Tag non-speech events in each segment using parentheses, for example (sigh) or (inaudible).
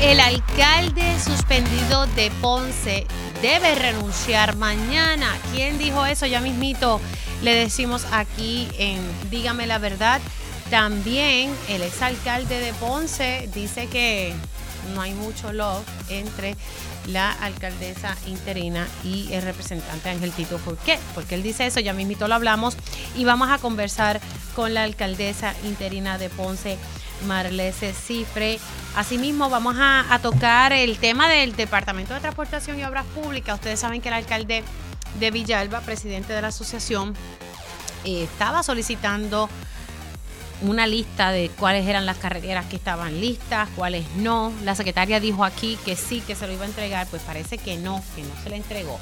El alcalde suspendido de Ponce debe renunciar mañana. ¿Quién dijo eso? Ya mismito le decimos aquí en Dígame la verdad. También el exalcalde de Ponce dice que no hay mucho love entre la alcaldesa interina y el representante Ángel Tito. ¿Por qué? Porque él dice eso, ya mismito lo hablamos y vamos a conversar con la alcaldesa interina de Ponce, Marlese Cifre. Asimismo, vamos a, tocar el tema del Departamento de Transportación y Obras Públicas. Ustedes saben que el alcalde de Villalba, presidente de la asociación, eh, estaba solicitando una lista de cuáles eran las carreteras que estaban listas, cuáles no. La secretaria dijo aquí que sí, que se lo iba a entregar, pues parece que no, que no se le entregó.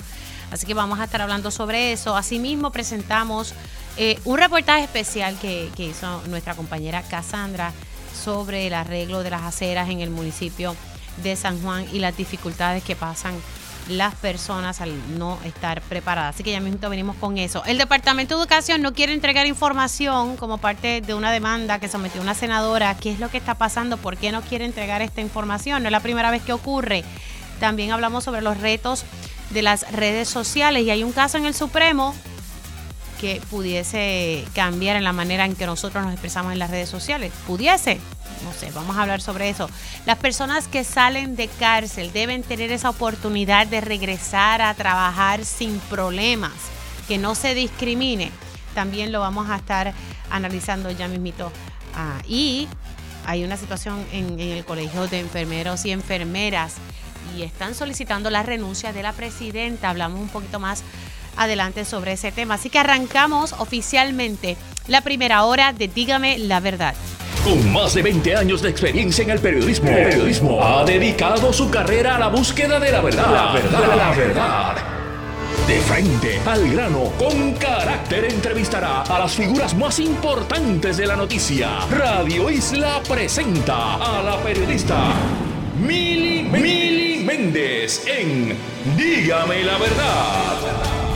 Así que vamos a estar hablando sobre eso. Asimismo, presentamos eh, un reportaje especial que, que hizo nuestra compañera Cassandra sobre el arreglo de las aceras en el municipio de San Juan y las dificultades que pasan las personas al no estar preparadas. Así que ya mismo venimos con eso. El Departamento de Educación no quiere entregar información como parte de una demanda que sometió una senadora. ¿Qué es lo que está pasando? ¿Por qué no quiere entregar esta información? No es la primera vez que ocurre. También hablamos sobre los retos de las redes sociales y hay un caso en el Supremo que pudiese cambiar en la manera en que nosotros nos expresamos en las redes sociales. Pudiese, no sé, vamos a hablar sobre eso. Las personas que salen de cárcel deben tener esa oportunidad de regresar a trabajar sin problemas, que no se discrimine. También lo vamos a estar analizando ya mismito. Ah, y hay una situación en, en el colegio de enfermeros y enfermeras y están solicitando la renuncia de la presidenta. Hablamos un poquito más adelante sobre ese tema. Así que arrancamos oficialmente la primera hora de Dígame la verdad. Con más de 20 años de experiencia en el periodismo, periodismo ha dedicado su carrera a la búsqueda de la verdad. La verdad, la verdad. De frente al grano, con carácter entrevistará a las figuras más importantes de la noticia. Radio Isla presenta a la periodista Mili, Mili Méndez en Dígame la verdad.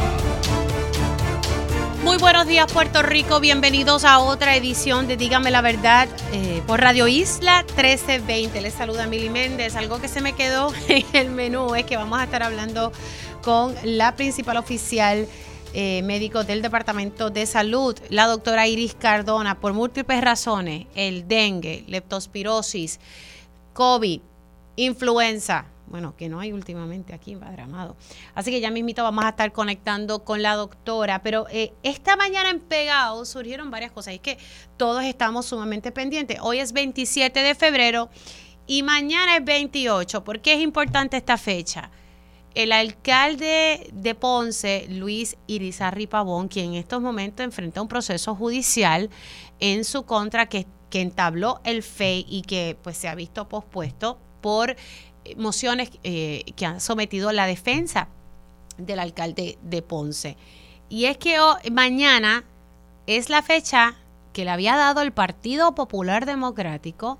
Muy buenos días Puerto Rico, bienvenidos a otra edición de Dígame la Verdad eh, por Radio Isla 1320. Les saluda Mili Méndez. Algo que se me quedó (laughs) en el menú es que vamos a estar hablando con la principal oficial eh, médico del Departamento de Salud, la doctora Iris Cardona, por múltiples razones, el dengue, leptospirosis, COVID, influenza, bueno, que no hay últimamente aquí en Padramado. Así que ya mismito vamos a estar conectando con la doctora, pero eh, esta mañana en Pegado surgieron varias cosas, es que todos estamos sumamente pendientes. Hoy es 27 de febrero y mañana es 28. ¿Por qué es importante esta fecha? El alcalde de Ponce, Luis Irizarri Pavón, quien en estos momentos enfrenta un proceso judicial en su contra que, que entabló el FEI y que pues se ha visto pospuesto por mociones eh, que han sometido la defensa del alcalde de Ponce. Y es que mañana es la fecha que le había dado el Partido Popular Democrático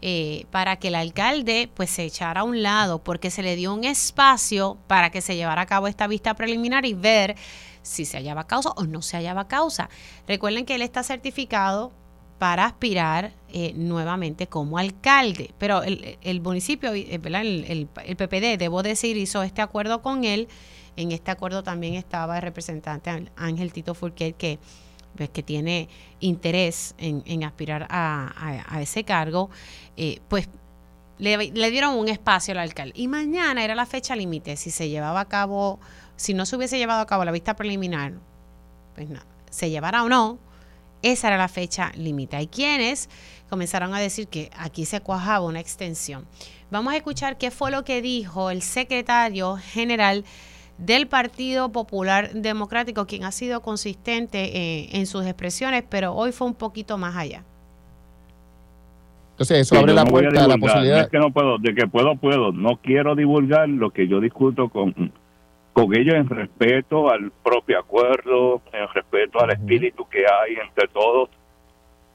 eh, para que el alcalde pues se echara a un lado, porque se le dio un espacio para que se llevara a cabo esta vista preliminar y ver si se hallaba causa o no se hallaba causa. Recuerden que él está certificado para aspirar eh, nuevamente como alcalde. Pero el, municipio, eh, El, el, PPD, debo decir, hizo este acuerdo con él. En este acuerdo también estaba el representante Ángel Tito Furquet, que, pues, que tiene interés en, aspirar a, ese cargo. Eh, pues le, dieron un espacio al alcalde. Y mañana era la fecha límite. Si se llevaba a cabo, si no se hubiese llevado a cabo la vista preliminar, pues nada, se llevará o no esa era la fecha límite. Hay quienes comenzaron a decir que aquí se cuajaba una extensión. Vamos a escuchar qué fue lo que dijo el secretario general del Partido Popular Democrático, quien ha sido consistente eh, en sus expresiones, pero hoy fue un poquito más allá. Entonces eso abre la puerta a, la posibilidad. que no puedo, de que puedo, puedo. No quiero divulgar lo que yo discuto con con ello en respeto al propio acuerdo, en respeto al espíritu que hay entre todos,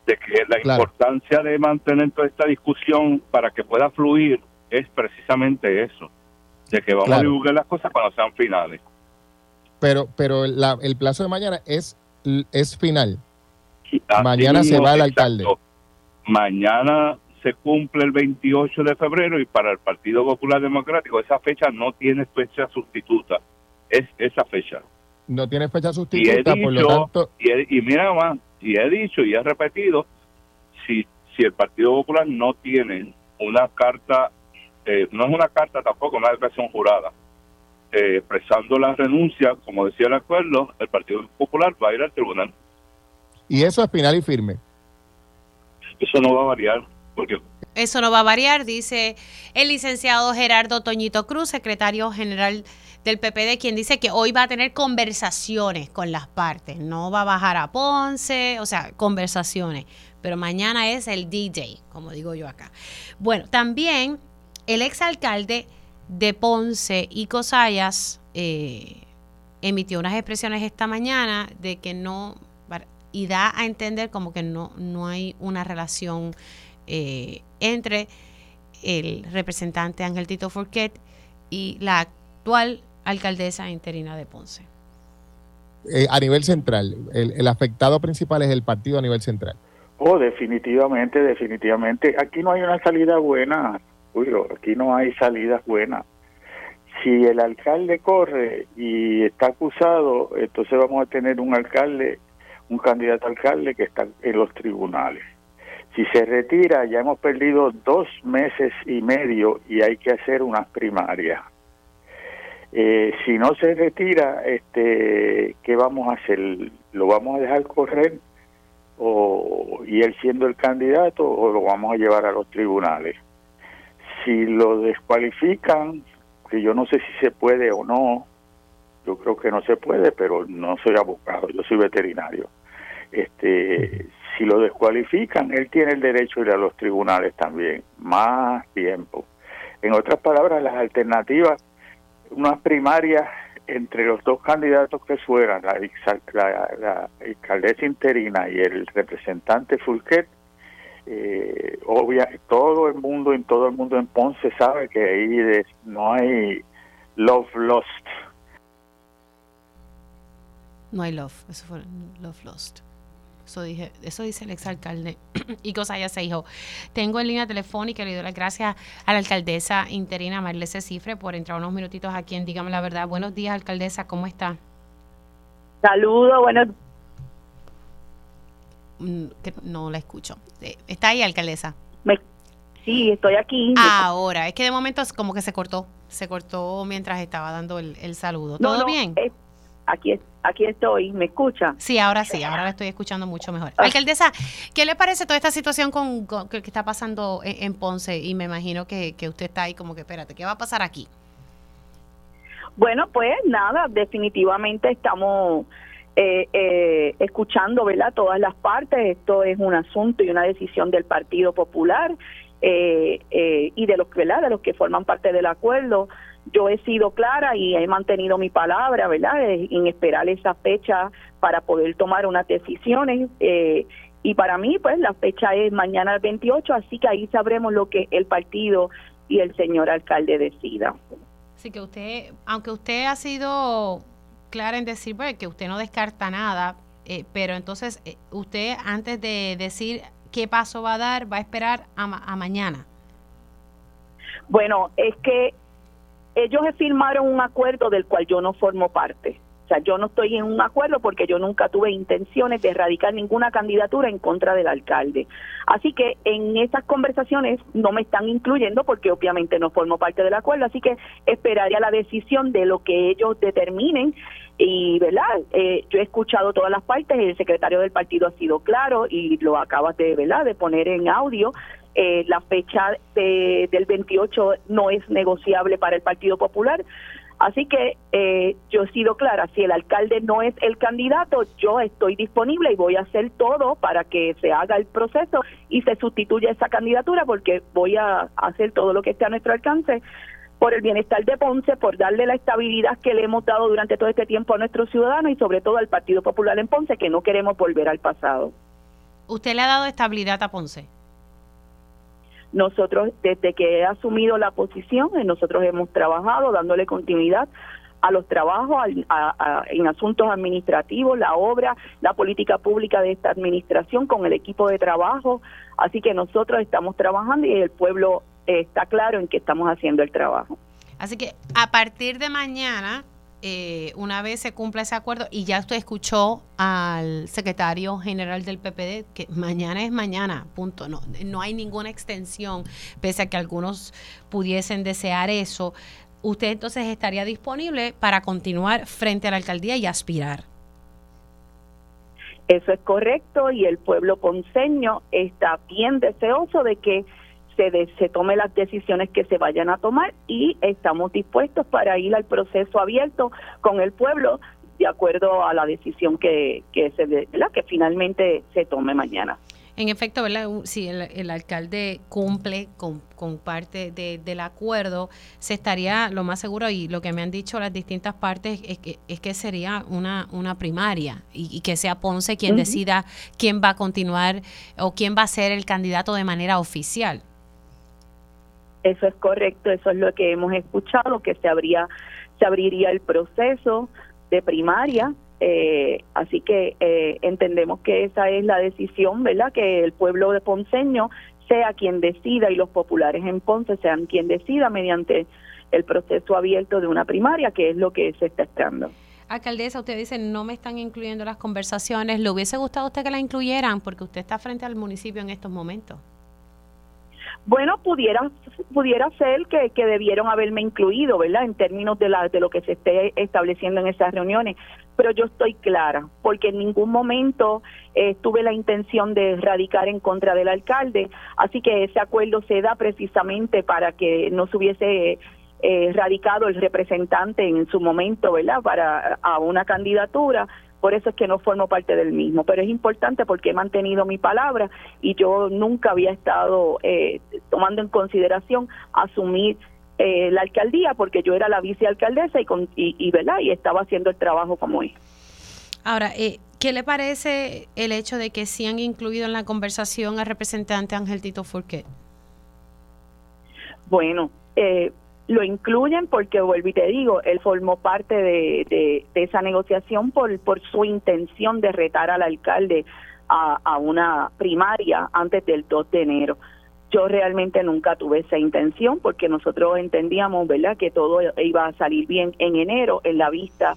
de que la importancia de mantener toda esta discusión para que pueda fluir es precisamente eso, de que vamos a divulgar las cosas cuando sean finales. Pero, pero el plazo de mañana es, es final. mañana se va el alcalde. Mañana se cumple el 28 de febrero y para el Partido Popular Democrático esa fecha no tiene fecha sustituta, es esa fecha. No tiene fecha sustituta, por lo tanto... Y, y mira más, y he dicho y he repetido, si, si el Partido Popular no tiene una carta, eh, no es una carta tampoco, una declaración jurada, eh, expresando la renuncia, como decía el acuerdo, el Partido Popular va a ir al tribunal. Y eso es final y firme. Eso no va a variar, eso no va a variar, dice el licenciado Gerardo Toñito Cruz, secretario general del PPD, quien dice que hoy va a tener conversaciones con las partes, no va a bajar a Ponce, o sea, conversaciones, pero mañana es el DJ, como digo yo acá. Bueno, también el exalcalde de Ponce y Cosayas eh, emitió unas expresiones esta mañana de que no, y da a entender como que no, no hay una relación eh, entre el representante Ángel Tito Forquet y la actual alcaldesa interina de Ponce. Eh, a nivel central, el, afectado principal es el partido a nivel central. Oh, definitivamente, definitivamente. Aquí no hay una salida buena, aquí no hay salidas buenas. Si el alcalde corre y está acusado, entonces vamos a tener un alcalde, un candidato alcalde que está en los tribunales. Si se retira, ya hemos perdido dos meses y medio y hay que hacer unas primarias. Eh, si no se retira, este, ¿qué vamos a hacer? ¿Lo vamos a dejar correr o, y él siendo el candidato o lo vamos a llevar a los tribunales? Si lo descualifican, que yo no sé si se puede o no, yo creo que no se puede, pero no soy abogado, yo soy veterinario. Este, si lo descualifican, él tiene el derecho a ir a los tribunales también, más tiempo. En otras palabras, las alternativas unas primarias entre los dos candidatos que fueran, la, la, alcaldesa interina y el representante Fulquet, eh, obvia, todo el mundo en todo el mundo en Ponce sabe que ahí no hay love lost. No hay love, eso fue love lost. Eso, dije, eso dice el exalcalde (clears throat) y ya se dijo. Tengo en línea telefónica, le doy las gracias a la alcaldesa interina Marlese Cifre por entrar unos minutitos aquí en Dígame la Verdad. Buenos días, alcaldesa, ¿cómo está? Saludos, buenos mm, no la escucho. Eh, ¿Está ahí, alcaldesa? sí, estoy aquí. Ahora, es que de momento como que se cortó. Se cortó mientras estaba dando el, saludo. ¿Todo bien? Aquí, aquí estoy, ¿me escucha? Sí, ahora sí, ahora la estoy escuchando mucho mejor. Ah. Alcaldesa, ¿qué le parece toda esta situación con, que, está pasando en, Ponce? Y me imagino que, usted está ahí como que, espérate, ¿qué va a pasar aquí? Bueno, pues nada, definitivamente estamos eh, eh, escuchando, ¿verdad? Todas las partes. Esto es un asunto y una decisión del Partido Popular eh, y de los, ¿verdad? De los que forman parte del acuerdo yo he sido clara y he mantenido mi palabra, ¿verdad?, en esperar esa fecha para poder tomar unas decisiones. Eh, y para mí, pues, la fecha es mañana el 28, así que ahí sabremos lo que el partido y el señor alcalde decida. Así que usted, aunque usted ha sido clara en decir pues, que usted no descarta nada, eh, pero entonces eh, usted antes de decir qué paso va a dar, va a esperar a mañana. Bueno, es que ellos firmaron un acuerdo del cual yo no formo parte. O sea, yo no estoy en un acuerdo porque yo nunca tuve intenciones de erradicar ninguna candidatura en contra del alcalde. Así que en esas conversaciones no me están incluyendo porque obviamente no formo parte del acuerdo. Así que esperaría la decisión de lo que ellos determinen y verdad eh, yo he escuchado todas las partes el secretario del partido ha sido claro y lo acabas de verdad de poner en audio eh, la fecha del 28 no es negociable para el Partido Popular. Así que eh, yo he sido clara, si el alcalde no es el candidato, yo estoy disponible y voy a hacer todo para que se haga el proceso y se sustituya esa candidatura porque voy a hacer todo lo que esté a nuestro alcance por el bienestar de Ponce, por darle la estabilidad que le hemos dado durante todo este tiempo a nuestros ciudadanos y sobre todo al Partido Popular en Ponce, que no queremos volver al pasado. ¿Usted le ha dado estabilidad a Ponce? Nosotros, desde que he asumido la posición, eh, nosotros hemos trabajado dándole continuidad a los trabajos, en asuntos administrativos, la obra, la política pública de esta administración con el equipo de trabajo. Así que nosotros estamos trabajando y el pueblo está claro en que estamos haciendo el trabajo. Así que a partir de mañana, eh, una vez se cumpla ese acuerdo, y ya usted escuchó al secretario general del PPD, que mañana es mañana, punto. No, no hay ninguna extensión, pese a que algunos pudiesen desear eso. Usted entonces estaría disponible para continuar frente a la alcaldía y aspirar. Eso es correcto y el pueblo ponceño está bien deseoso de que se, se tome las decisiones que se vayan a tomar y estamos dispuestos para ir al proceso abierto con el pueblo de acuerdo a la decisión que, que, se, la que finalmente se tome mañana. En efecto, ¿verdad? si el, alcalde cumple con, con parte del acuerdo, se estaría lo más seguro, y lo que me han dicho las distintas partes, es que, es que sería una, una primaria y, que sea Ponce quien decida quién va a continuar o quién va a ser el candidato de manera oficial. Eso es correcto, eso es lo que hemos escuchado, que se se abriría el proceso de primaria, eh, así que eh, entendemos que esa es la decisión, ¿verdad? Que el pueblo de Ponceño sea quien decida y los populares en Ponce sean quien decida mediante el proceso abierto de una primaria, que es lo que se está esperando. Alcaldesa, usted dice, no me están incluyendo las conversaciones. ¿Le hubiese gustado usted que la incluyeran? Porque usted está frente al municipio en estos momentos. Bueno, pudiera pudiera ser que, que debieron haberme incluido, ¿verdad? En términos de, la, de lo que se esté estableciendo en esas reuniones. Pero yo estoy clara, porque en ningún momento eh, tuve la intención de radicar en contra del alcalde. Así que ese acuerdo se da precisamente para que no se hubiese eh, radicado el representante en su momento, ¿verdad? Para a una candidatura por eso es que no formo parte del mismo, pero es importante porque he mantenido mi palabra y yo nunca había estado eh, tomando en consideración asumir eh, la alcaldía porque yo era la vicealcaldesa y, con, y, ¿verdad? y estaba haciendo el trabajo como es. Ahora, eh, ¿qué le parece el hecho de que sí han incluido en la conversación al representante Ángel Tito Furquet? Bueno, eh, lo incluyen porque, vuelvo y te digo, él formó parte de, esa negociación por, por su intención de retar al alcalde a, a, una primaria antes del 2 de enero. Yo realmente nunca tuve esa intención porque nosotros entendíamos, ¿verdad?, que todo iba a salir bien en enero en la vista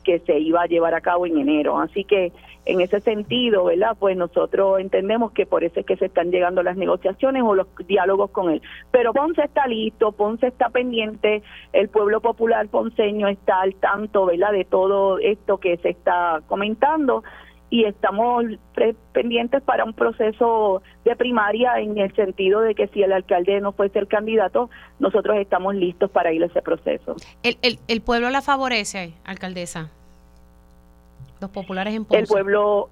que se iba a llevar a cabo en enero. Así que en ese sentido, ¿verdad? Pues nosotros entendemos que por eso es que se están llegando las negociaciones o los diálogos con él. Pero Ponce está listo, Ponce está pendiente, el pueblo popular ponceño está al tanto, ¿verdad? De todo esto que se está comentando y estamos pendientes para un proceso de primaria en el sentido de que si el alcalde no fuese el candidato, nosotros estamos listos para ir a ese proceso. ¿El, el, el pueblo la favorece, alcaldesa? Los populares en Ponce. El pueblo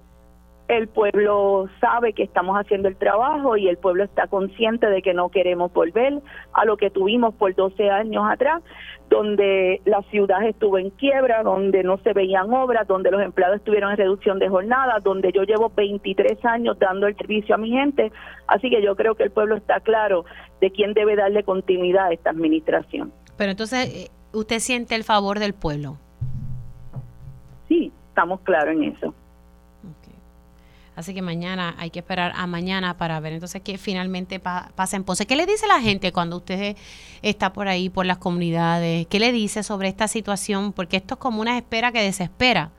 el pueblo sabe que estamos haciendo el trabajo y el pueblo está consciente de que no queremos volver a lo que tuvimos por 12 años atrás, donde la ciudad estuvo en quiebra, donde no se veían obras, donde los empleados estuvieron en reducción de jornada, donde yo llevo 23 años dando el servicio a mi gente. Así que yo creo que el pueblo está claro de quién debe darle continuidad a esta administración. Pero entonces, eh, ¿usted siente el favor del pueblo? Sí, estamos claros en eso. Así que mañana hay que esperar a mañana para ver entonces qué finalmente pasa en Ponce. ¿Qué le dice la gente cuando usted está por ahí, por las comunidades? ¿Qué le dice sobre esta situación? Porque esto es como una espera que desespera.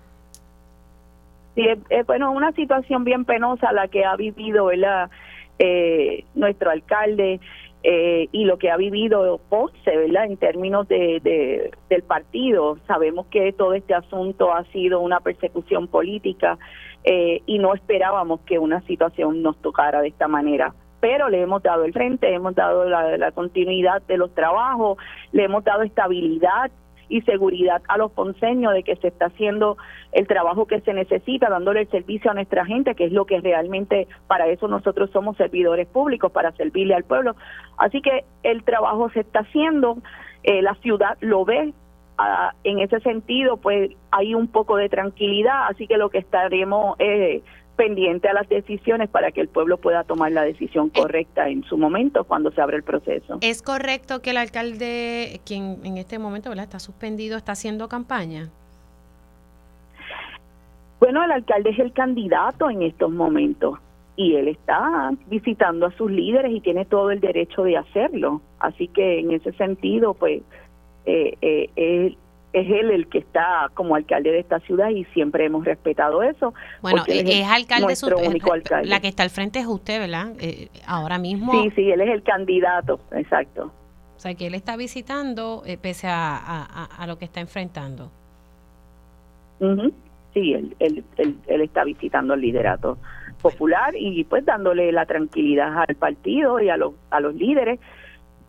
Sí, es, bueno, una situación bien penosa la que ha vivido ¿verdad? Eh, nuestro alcalde eh, y lo que ha vivido Ponce, ¿verdad? En términos de, del partido. Sabemos que todo este asunto ha sido una persecución política eh, y no esperábamos que una situación nos tocara de esta manera. Pero le hemos dado el frente, hemos dado la, continuidad de los trabajos, le hemos dado estabilidad y seguridad a los ponceños de que se está haciendo el trabajo que se necesita, dándole el servicio a nuestra gente, que es lo que realmente para eso nosotros somos servidores públicos, para servirle al pueblo. Así que el trabajo se está haciendo, eh, la ciudad lo ve, en ese sentido, pues hay un poco de tranquilidad, así que lo que estaremos eh, pendiente a las decisiones para que el pueblo pueda tomar la decisión correcta en su momento cuando se abre el proceso. ¿Es correcto que el alcalde, quien en este momento ¿verdad? está suspendido, está haciendo campaña? Bueno, el alcalde es el candidato en estos momentos y él está visitando a sus líderes y tiene todo el derecho de hacerlo. Así que en ese sentido, pues, eh, eh, es él el que está como alcalde de esta ciudad y siempre hemos respetado eso. Bueno, es, alcalde nuestro único alcalde. La que está al frente es usted, ¿verdad? Eh, ahora mismo. Sí, sí, él es el candidato, exacto. O sea, que él está visitando eh, pese a, a, lo que está enfrentando. Sí, él, él, él, está visitando el liderato popular y pues dándole la tranquilidad al partido y a los, a los líderes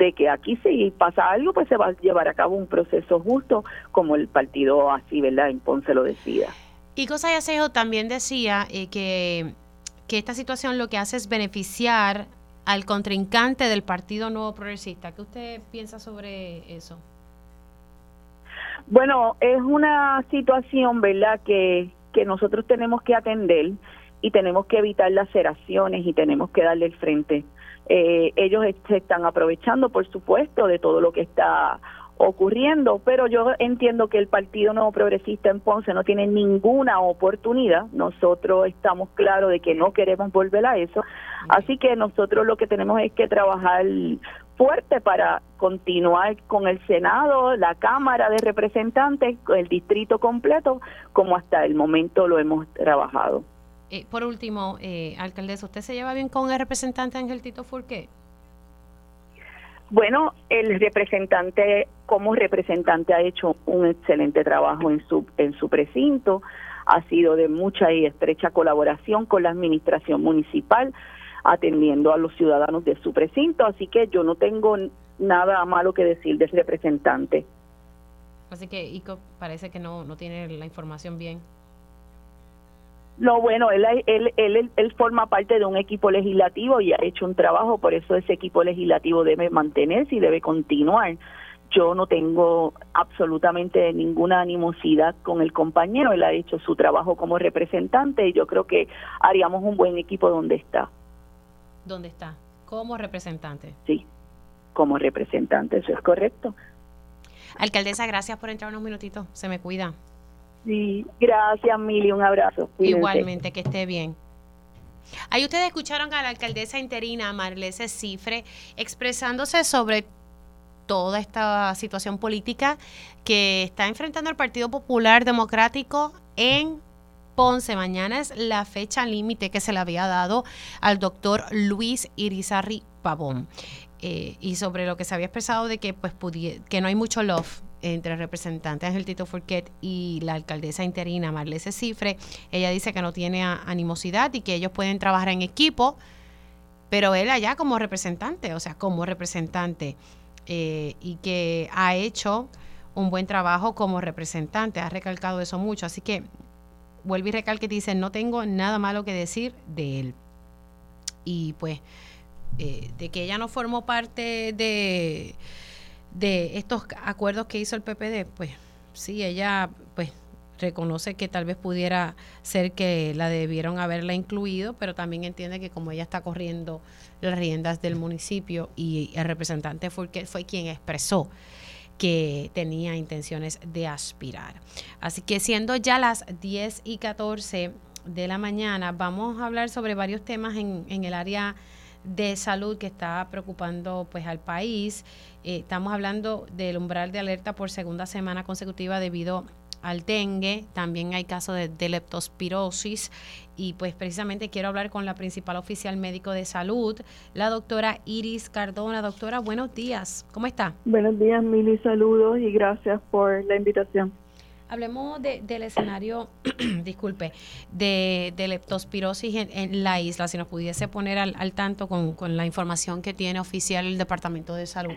de que aquí si pasa algo, pues se va a llevar a cabo un proceso justo, como el partido así, ¿verdad? En Ponce lo decía. Y Cosa Yacejo también decía eh, que, que esta situación lo que hace es beneficiar al contrincante del Partido Nuevo Progresista. ¿Qué usted piensa sobre eso? Bueno, es una situación, ¿verdad?, que, que nosotros tenemos que atender y tenemos que evitar laceraciones y tenemos que darle el frente eh, ellos se están aprovechando, por supuesto, de todo lo que está ocurriendo, pero yo entiendo que el Partido Nuevo Progresista en Ponce no tiene ninguna oportunidad. Nosotros estamos claros de que no queremos volver a eso, así que nosotros lo que tenemos es que trabajar fuerte para continuar con el Senado, la Cámara de Representantes, el distrito completo, como hasta el momento lo hemos trabajado. Eh, por último, eh, alcaldesa, ¿usted se lleva bien con el representante Ángel Tito Furqué? Bueno, el representante, como representante, ha hecho un excelente trabajo en su, en su precinto, ha sido de mucha y estrecha colaboración con la administración municipal, atendiendo a los ciudadanos de su precinto, así que yo no tengo nada malo que decir del representante. Así que ICO parece que no, no tiene la información bien. No, bueno, él, él, él, él, forma parte de un equipo legislativo y ha hecho un trabajo, por eso ese equipo legislativo debe mantenerse y debe continuar. Yo no tengo absolutamente ninguna animosidad con el compañero, él ha hecho su trabajo como representante y yo creo que haríamos un buen equipo donde está. ¿Dónde está? Como representante. Sí, como representante, eso es correcto. Alcaldesa, gracias por entrar unos minutitos, se me cuida. Sí, gracias, Mili, un abrazo. Igualmente, que esté bien. Ahí ustedes escucharon a la alcaldesa interina Marlese Cifre expresándose sobre toda esta situación política que está enfrentando el Partido Popular Democrático en Ponce. Mañana es la fecha límite que se le había dado al doctor Luis Irizarri Pavón. Eh, y sobre lo que se había expresado de que pues que no hay mucho love entre el representante Ángel Tito Furquet y la alcaldesa interina Marlese Cifre. Ella dice que no tiene animosidad y que ellos pueden trabajar en equipo, pero él allá como representante, o sea, como representante, eh, y que ha hecho un buen trabajo como representante, ha recalcado eso mucho. Así que vuelve y recalque dice, no tengo nada malo que decir de él. Y pues, eh, de que ella no formó parte de de estos acuerdos que hizo el PPD, pues sí, ella pues reconoce que tal vez pudiera ser que la debieron haberla incluido, pero también entiende que como ella está corriendo las riendas del municipio y el representante fue, fue quien expresó que tenía intenciones de aspirar. Así que siendo ya las 10 y 14 de la mañana, vamos a hablar sobre varios temas en, en el área de salud que está preocupando pues al país. Eh, estamos hablando del umbral de alerta por segunda semana consecutiva debido al dengue, también hay casos de, leptospirosis y pues precisamente quiero hablar con la principal oficial médico de salud, la doctora Iris Cardona. Doctora, buenos días, ¿cómo está? Buenos días, Mili, saludos y gracias por la invitación. Hablemos del escenario, (clears throat) disculpe, de, leptospirosis en, la isla, si nos pudiese poner al, tanto con, la información que tiene oficial el Departamento de Salud.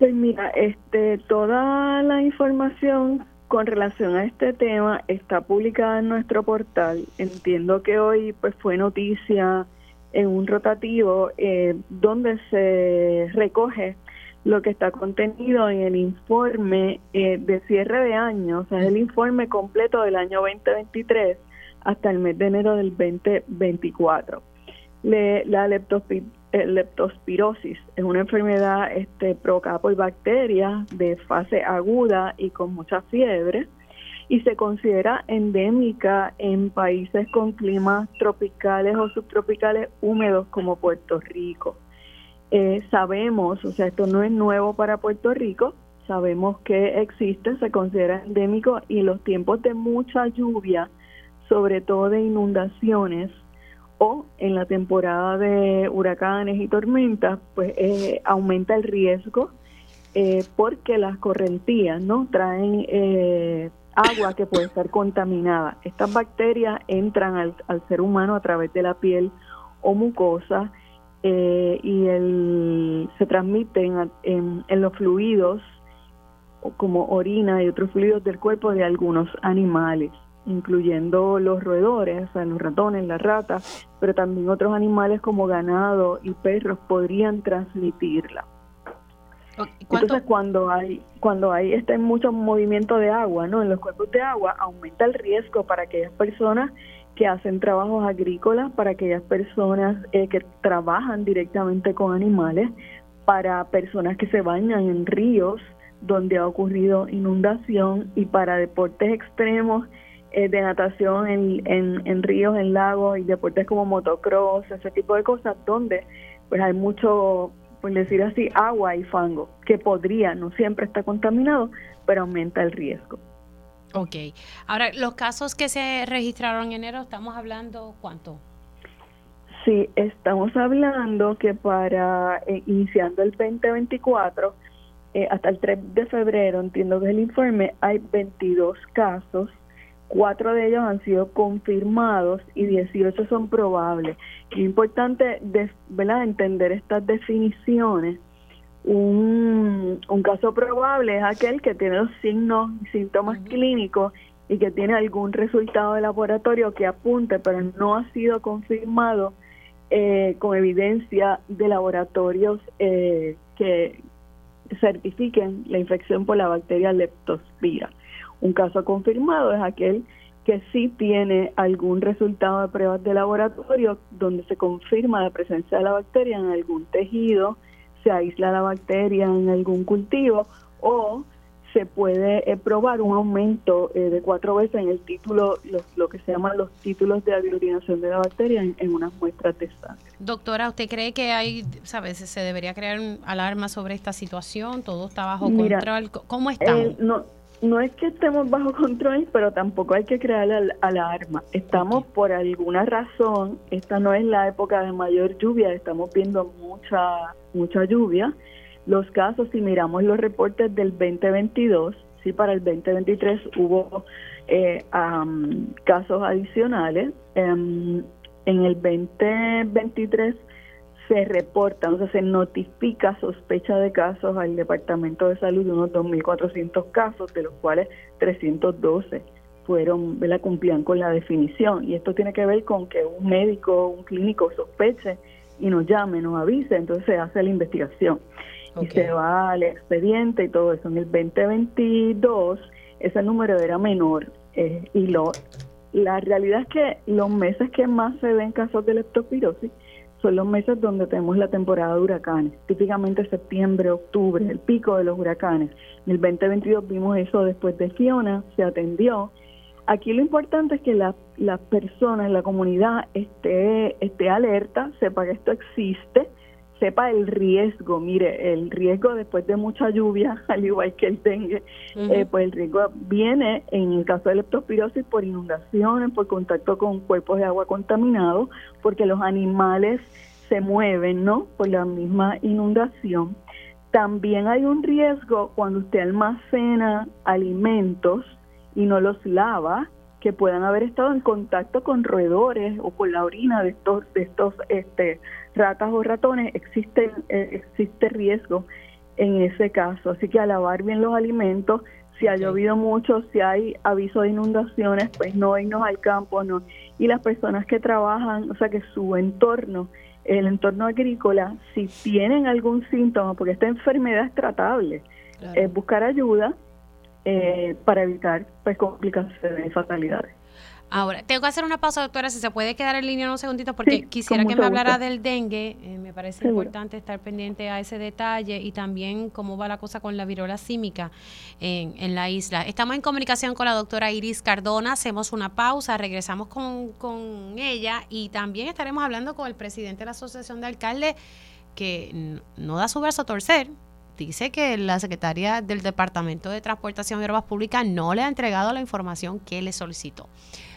Pues mira, este, toda la información con relación a este tema está publicada en nuestro portal. Entiendo que hoy pues fue noticia en un rotativo eh, donde se recoge lo que está contenido en el informe eh, de cierre de año, o sea, es el informe completo del año 2023 hasta el mes de enero del 2024. la leptospirosis es una enfermedad este, provocada por bacterias de fase aguda y con mucha fiebre y se considera endémica en países con climas tropicales o subtropicales húmedos como Puerto Rico. Eh, sabemos, o sea, esto no es nuevo para Puerto Rico, sabemos que existe, se considera endémico y los tiempos de mucha lluvia, sobre todo de inundaciones o en la temporada de huracanes y tormentas, pues eh, aumenta el riesgo eh, porque las correntías no traen eh, agua que puede estar contaminada. Estas bacterias entran al, ser humano a través de la piel o mucosa y el, se transmiten en, en los fluidos como orina y otros fluidos del cuerpo de algunos animales, incluyendo los roedores, o sea, los ratones, las ratas, pero también otros animales como ganado y perros podrían transmitirla. Entonces cuando hay cuando hay este mucho movimiento de agua, ¿no? En los cuerpos de agua aumenta el riesgo para aquellas personas que hacen trabajos agrícolas, para aquellas personas eh, que trabajan directamente con animales, para personas que se bañan en ríos, donde ha ocurrido inundación y para deportes extremos eh, de natación en, en, ríos, en lagos y deportes como motocross, ese tipo de cosas, donde pues hay mucho, por decir así, agua y fango, que podría, no siempre está contaminado, pero aumenta el riesgo. Ok. Ahora, los casos que se registraron en enero, ¿estamos hablando cuánto? Sí, estamos hablando que para eh, iniciando el 2024 eh, hasta el 3 de febrero, entiendo que es el informe, hay 22 casos, cuatro de ellos han sido confirmados y 18 son probables. Es importante ¿verdad? entender estas definiciones. Un, un caso probable es aquel que tiene los signos y síntomas clínicos y que tiene algún resultado de laboratorio que apunte, pero no ha sido confirmado eh, con evidencia de laboratorios eh, que, certifiquen la infección por la bacteria leptospira. Un caso confirmado es aquel que sí tiene algún resultado de pruebas de laboratorio donde se confirma la presencia de la bacteria en algún tejido, se aísla la bacteria en algún cultivo o se puede eh, probar un aumento eh, de cuatro veces en el título, lo, que se llaman los títulos de aglutinación de la bacteria en, unas muestras de sangre. Doctora, ¿usted cree que hay, sabes, se debería crear alarma sobre esta situación? ¿Todo está bajo control? ¿Cómo estamos? Eh, no, no es que estemos bajo (laughs) control, pero tampoco hay que crear alarma. Estamos por alguna razón, esta no es la época de mayor lluvia, estamos viendo mucha, mucha lluvia los casos, si miramos los reportes del 2022, sí, para el 2023 hubo eh, casos adicionales. Em, en el 2023 se reportan, o sea, se notifica sospecha de casos al Departamento de Salud de unos 2.400 casos, de los cuales 312 fueron, ¿verdad? cumplían con la definición. Y esto tiene que ver con que un médico, un clínico sospeche y nos llame, nos avise, entonces se hace la investigación y se va al expediente y todo eso. En el 2022 ese número era menor eh, y lo la realidad es que los meses que más se ven casos de leptospirosis son los meses donde tenemos la temporada de huracanes, típicamente septiembre, octubre, el pico de los huracanes. En el 2022 vimos eso después de Fiona, se atendió. Aquí lo importante es que las la personas, la comunidad esté, esté alerta, sepa que esto existe, sepa el riesgo, mire, el riesgo después de mucha lluvia, (laughs) al igual que el dengue, eh, pues el riesgo viene en el caso de leptospirosis por inundaciones, por contacto con cuerpos de agua contaminados, porque los animales se mueven, ¿no? Por la misma inundación. También hay un riesgo cuando usted almacena alimentos y no los lava, que puedan haber estado en contacto con roedores o con la orina de estos de estos este ratas o ratones existe eh, existe riesgo en ese caso. Así que a lavar bien los alimentos si ha llovido mucho si hay aviso de inundaciones pues no irnos al campo no. Y las personas que trabajan o sea que su entorno el entorno agrícola si tienen algún síntoma porque esta enfermedad es tratable es buscar ayuda eh, para evitar pues, complicaciones y fatalidades. Ahora, tengo que hacer una pausa, doctora, si se puede quedar en línea unos segunditos, porque quisiera que me hablara del dengue. Eh, me parece importante estar pendiente a ese detalle y también cómo va la cosa con la virola símica en, en, la isla. Estamos en comunicación con la doctora Iris Cardona, hacemos una pausa, regresamos con, con ella y también estaremos hablando con el presidente de la Asociación de Alcaldes, que no da su verso a torcer, dice que la secretaria del Departamento de Transportación y Obras Públicas no le ha entregado la información que le solicitó.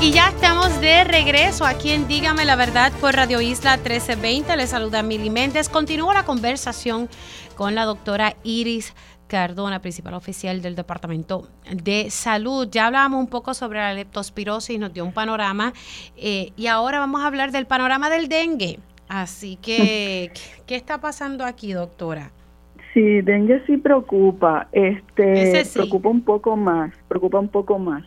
y ya estamos de regreso aquí en Dígame la Verdad por Radio Isla 1320. Les saluda Mili Méndez. Continúa la conversación con la doctora Iris Cardona, principal oficial del Departamento de Salud. Ya hablábamos un poco sobre la leptospirosis, nos dio un panorama eh, y ahora vamos a hablar del panorama del dengue. Así que, (laughs) ¿qué está pasando aquí, doctora? Sí, dengue sí preocupa, este, preocupa un poco más, preocupa un poco más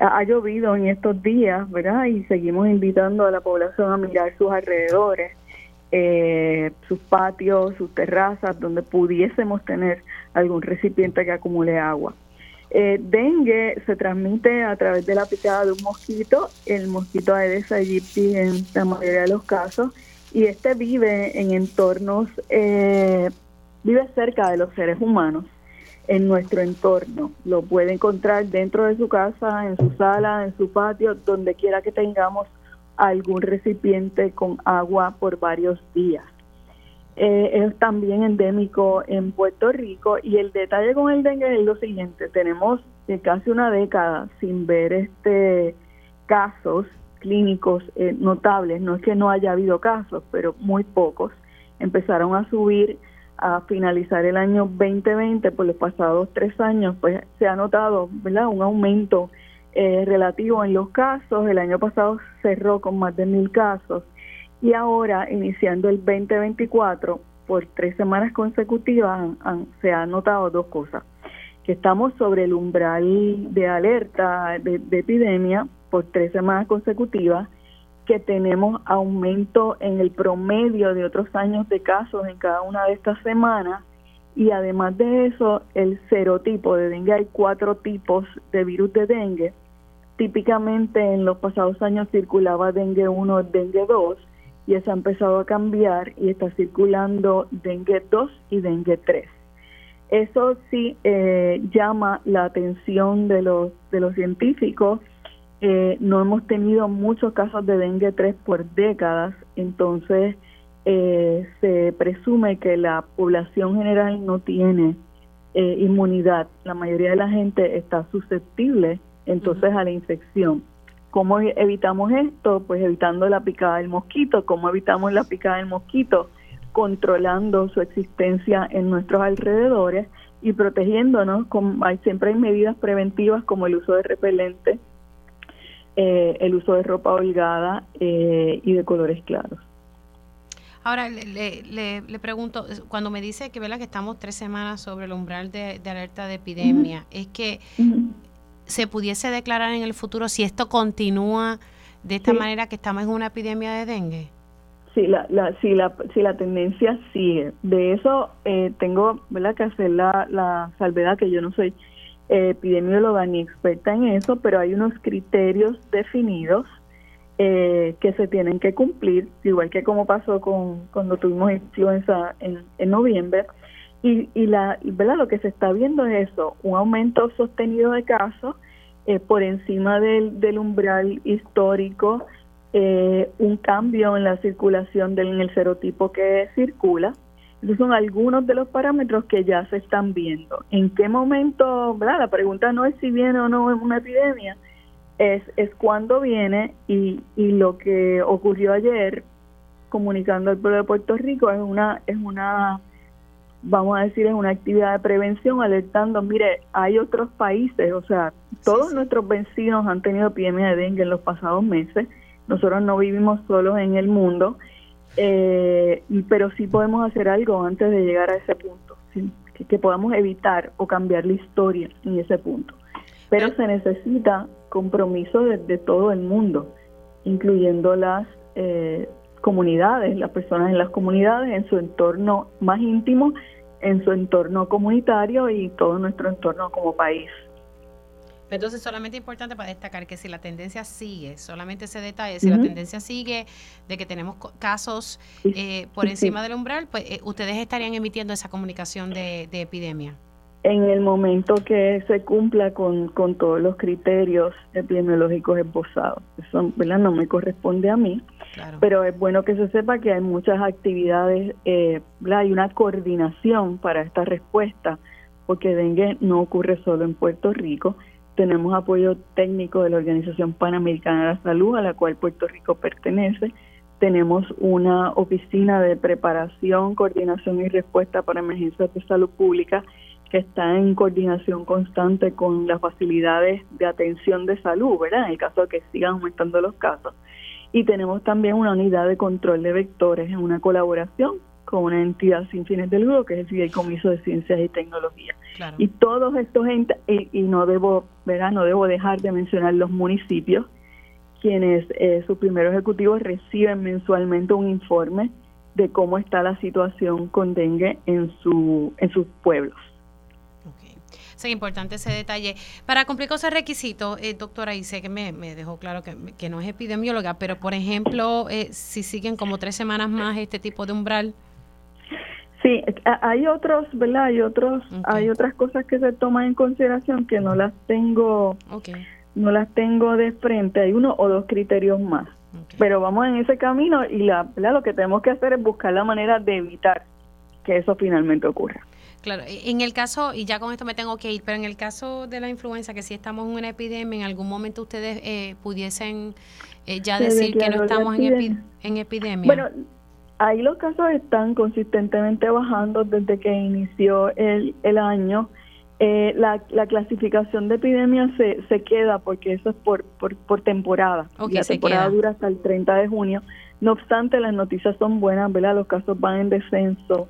ha llovido en estos días, ¿verdad? Y seguimos invitando a la población a mirar sus alrededores, eh, sus patios, sus terrazas, donde pudiésemos tener algún recipiente que acumule agua. Eh, dengue se transmite a través de la picada de un mosquito, el mosquito Aedes aegypti en la mayoría de los casos, y este vive en entornos, eh, vive cerca de los seres humanos en nuestro entorno. Lo puede encontrar dentro de su casa, en su sala, en su patio, donde quiera que tengamos algún recipiente con agua por varios días. Eh, es también endémico en Puerto Rico y el detalle con el dengue es lo siguiente, tenemos casi una década sin ver este casos clínicos eh, notables, no es que no haya habido casos, pero muy pocos. Empezaron a subir a finalizar el año 2020, por los pasados tres años, pues se ha notado ¿verdad? un aumento eh, relativo en los casos. El año pasado cerró con más de mil casos y ahora, iniciando el 2024, por tres semanas consecutivas se han notado dos cosas. Que estamos sobre el umbral de alerta de epidemia por tres semanas consecutivas que tenemos aumento en el promedio de otros años de casos en cada una de estas semanas. Y además de eso el serotipo de dengue hay cuatro tipos de virus de dengue. Típicamente en los pasados años circulaba dengue 1 dengue 2 y eso ha empezado a cambiar y está circulando dengue 2 y dengue 3 eso sí eh, llama la atención de los de los científicos eh, no hemos tenido muchos casos de dengue 3 por décadas, entonces eh, se presume que la población general no tiene eh, inmunidad. La mayoría de la gente está susceptible entonces a la infección. ¿Cómo evitamos esto? Pues evitando la picada del mosquito. ¿Cómo evitamos la picada del mosquito? Controlando su existencia en nuestros alrededores y protegiéndonos. Con, hay, siempre hay medidas preventivas como el uso de repelente, eh, el uso de ropa holgada eh, y de colores claros. Ahora le, le, pregunto, cuando me dice que, que estamos tres semanas sobre el umbral de, alerta de epidemia, es que se pudiese declarar en el futuro si esto continúa de esta manera que estamos en una epidemia de dengue. Sí, la, la, si, la, si la tendencia sigue. De eso eh, tengo ¿verdad? que hacer la, la salvedad que yo no soy epidemióloga ni experta en eso, pero hay unos criterios definidos eh, que se tienen que cumplir, igual que como pasó con cuando tuvimos influenza en, en noviembre. Y, y la verdad lo que se está viendo es eso, un aumento sostenido de casos eh, por encima del, del umbral histórico, eh, un cambio en la circulación del en el serotipo que circula, esos son algunos de los parámetros que ya se están viendo. ¿En qué momento? ¿verdad? La pregunta no es si viene o no una epidemia, es, es cuándo viene y, y lo que ocurrió ayer comunicando al pueblo de Puerto Rico es una, es una vamos a decir, es una actividad de prevención alertando, mire, hay otros países, o sea, todos nuestros vecinos han tenido epidemia de dengue en los pasados meses, nosotros no vivimos solos en el mundo eh, pero sí podemos hacer algo antes de llegar a ese punto. que podamos evitar o cambiar la historia en ese punto. Pero se necesita compromiso de, todo el mundo, incluyendo las eh, comunidades, las personas en las comunidades, en su entorno más íntimo, en su entorno comunitario y todo nuestro entorno como país. Entonces, solamente importante para destacar que si la tendencia sigue, solamente ese detalle, si la tendencia sigue de que tenemos casos eh, por encima del umbral, pues eh, ustedes estarían emitiendo esa comunicación de, epidemia. En el momento que se cumpla con, con todos los criterios epidemiológicos esbozados. Eso ¿verdad? no me corresponde a mí, pero es bueno que se sepa que hay muchas actividades, eh, hay una coordinación para esta respuesta, porque dengue no ocurre solo en Puerto Rico, tenemos apoyo técnico de la Organización Panamericana de la Salud, a la cual Puerto Rico pertenece. Tenemos una oficina de preparación, coordinación y respuesta para emergencias de salud pública que está en coordinación constante con las facilidades de atención de salud, ¿verdad? En el caso de que sigan aumentando los casos. Y tenemos también una unidad de control de vectores en una colaboración con una entidad sin fines de lucro que es el Fideicomiso de Ciencias y Tecnología. Y todos estos entes, y, no debo, ¿verdad? no debo dejar de mencionar los municipios, quienes eh, sus primeros ejecutivos reciben mensualmente un informe de cómo está la situación con dengue en su en sus pueblos. Okay. Es importante ese detalle. Para cumplir con ese requisito, eh, doctora, y sé que me, dejó claro que, que, no es epidemióloga, pero por ejemplo, eh, si siguen como tres semanas más este tipo de umbral, Sí, hay otros, ¿verdad? Hay otros, hay otras cosas que se toman en consideración que no las tengo, no las tengo de frente. Hay uno o dos criterios más, pero vamos en ese camino y la, lo que tenemos que hacer es buscar la manera de evitar que eso finalmente ocurra. Claro, en el caso, y ya con esto me tengo que ir, pero en el caso de la influenza, que si estamos en una epidemia, en algún momento ustedes eh, pudiesen eh, ya decir que no estamos en, en epidemia. Bueno, Ahí los casos están consistentemente bajando desde que inició el, el año. Eh, la, la, clasificación de epidemia se, se queda porque eso es por, por, por temporada. la temporada dura hasta el 30 de junio. No obstante, las noticias son buenas, ¿verdad? Los casos van en descenso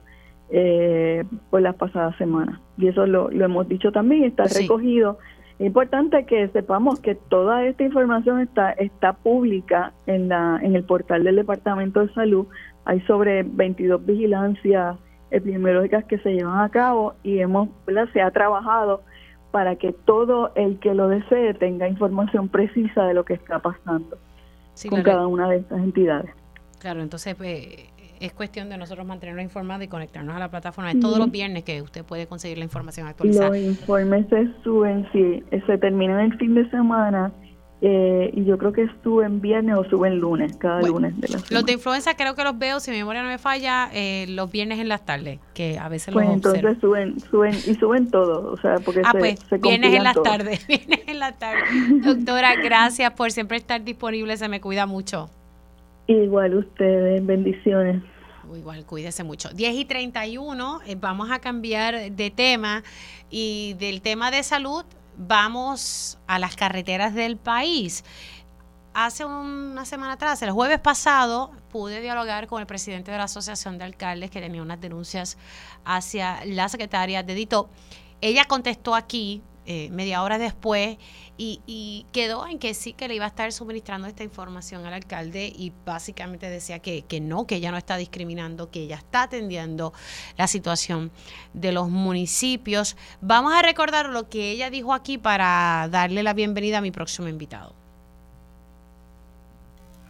eh, por las pasadas semanas. Y eso lo, lo hemos dicho también, está recogido. Es importante que sepamos que toda esta información está, está pública en, la, en el portal del Departamento de Salud hay sobre 22 vigilancias epidemiológicas que se llevan a cabo y hemos, se ha trabajado para que todo el que lo desee tenga información precisa de lo que está pasando con cada una de estas entidades. Claro, entonces pues, es cuestión de nosotros mantenernos informados y conectarnos a la plataforma. de todos los viernes que usted puede conseguir la información actualizada. Los informes se suben, si se terminan el fin de semana eh, y yo creo que suben viernes o suben lunes, cada lunes de la semana. Los de influenza creo que los veo, si mi memoria no me falla, eh, los viernes en las tardes, que a veces pues los entonces suben, suben y suben todos, o sea, porque ah, pues, (laughs) viernes en las tardes, viernes en la tarde. Doctora, gracias por siempre estar disponible, se me cuida mucho. Igual ustedes, bendiciones. Igual, cuídese mucho. 10 y 31, eh, vamos a cambiar de tema y del tema de salud vamos a las carreteras del país. Hace una semana atrás, el jueves pasado, pude dialogar con el presidente de la Asociación de Alcaldes que tenía unas denuncias hacia la secretaria de Dito. Ella contestó aquí eh, media hora después y, quedó en que sí que le iba a estar suministrando esta información al alcalde y básicamente decía que, que no, que ella no está discriminando, que ella está atendiendo la situación de los municipios. Vamos a recordar lo que ella dijo aquí para darle la bienvenida a mi próximo invitado.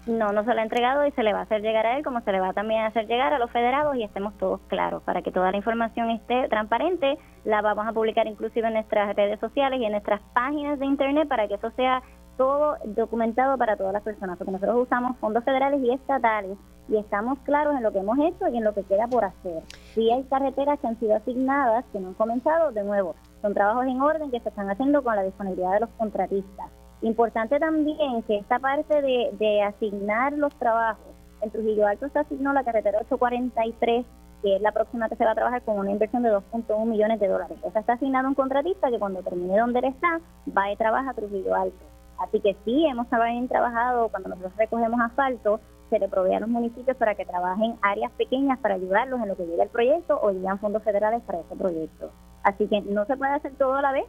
No, no se le ha entregado y se le va a hacer llegar a él, como se le va también a hacer llegar a los federados y estemos todos claros. Para que toda la información esté transparente, la vamos a publicar inclusive en nuestras redes sociales y en nuestras páginas de internet para que eso sea todo documentado para todas las personas, porque nosotros usamos fondos federales y estatales y estamos claros en lo que hemos hecho y en lo que queda por hacer. Si hay carreteras que han sido asignadas, que no han comenzado, de nuevo, son trabajos en orden que se están haciendo con la disponibilidad de los contratistas Importante también que esta parte de, asignar los trabajos, en Trujillo Alto se asignó la carretera 843, que es la próxima que se va a trabajar con una inversión de 2.1 millones de dólares. Esa está asignada un contratista que cuando termine donde él está, va y trabaja a Trujillo Alto. Así que sí, hemos también trabajado, cuando nosotros recogemos asfalto, se le provee a los municipios para que trabajen áreas pequeñas para ayudarlos en lo que llega el proyecto o llegan fondos federales para ese proyecto. Así que no se puede hacer todo a la vez.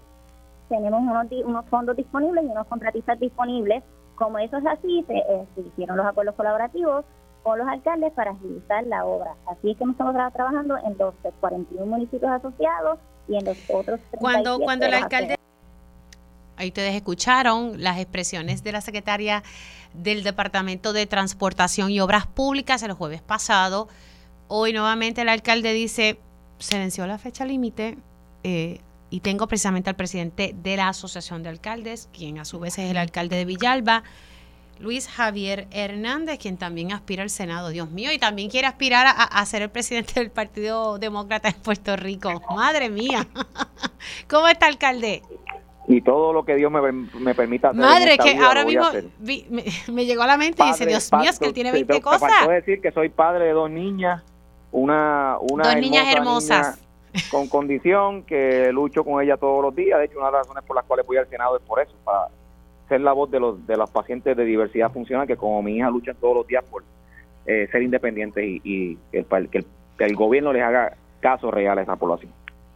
Tenemos unos, unos fondos disponibles y unos contratistas disponibles. Como eso es así, se, eh, hicieron los acuerdos colaborativos con los alcaldes para agilizar la obra. Así es que estamos trabajando en los 41 municipios asociados y en los otros Cuando, cuando el alcalde... Ahí ustedes escucharon las expresiones de la secretaria del Departamento de Transportación y Obras Públicas el jueves pasado. Hoy nuevamente el alcalde dice, se venció la fecha límite eh, y tengo precisamente al presidente de la Asociación de Alcaldes, quien a su vez es el alcalde de Villalba, Luis Javier Hernández, quien también aspira al Senado, Dios mío, y también quiere aspirar a, a ser el presidente del Partido Demócrata de Puerto Rico. Madre mía. (laughs) ¿Cómo está, alcalde? y todo lo que Dios me, me permita hacer. Madre, que ahora mismo me, llegó a la mente y dice, Dios mío, es que él tiene 20 cosas. Me decir que soy padre de dos niñas, una, una dos niñas hermosas. Con condición, que lucho con ella todos los días. De hecho, una de las razones por las cuales voy al Senado es por eso, para ser la voz de los, de los pacientes de diversidad funcional, que como mi hija luchan todos los días por eh, ser independientes y, y que, el, que el gobierno les haga caso real a esa población.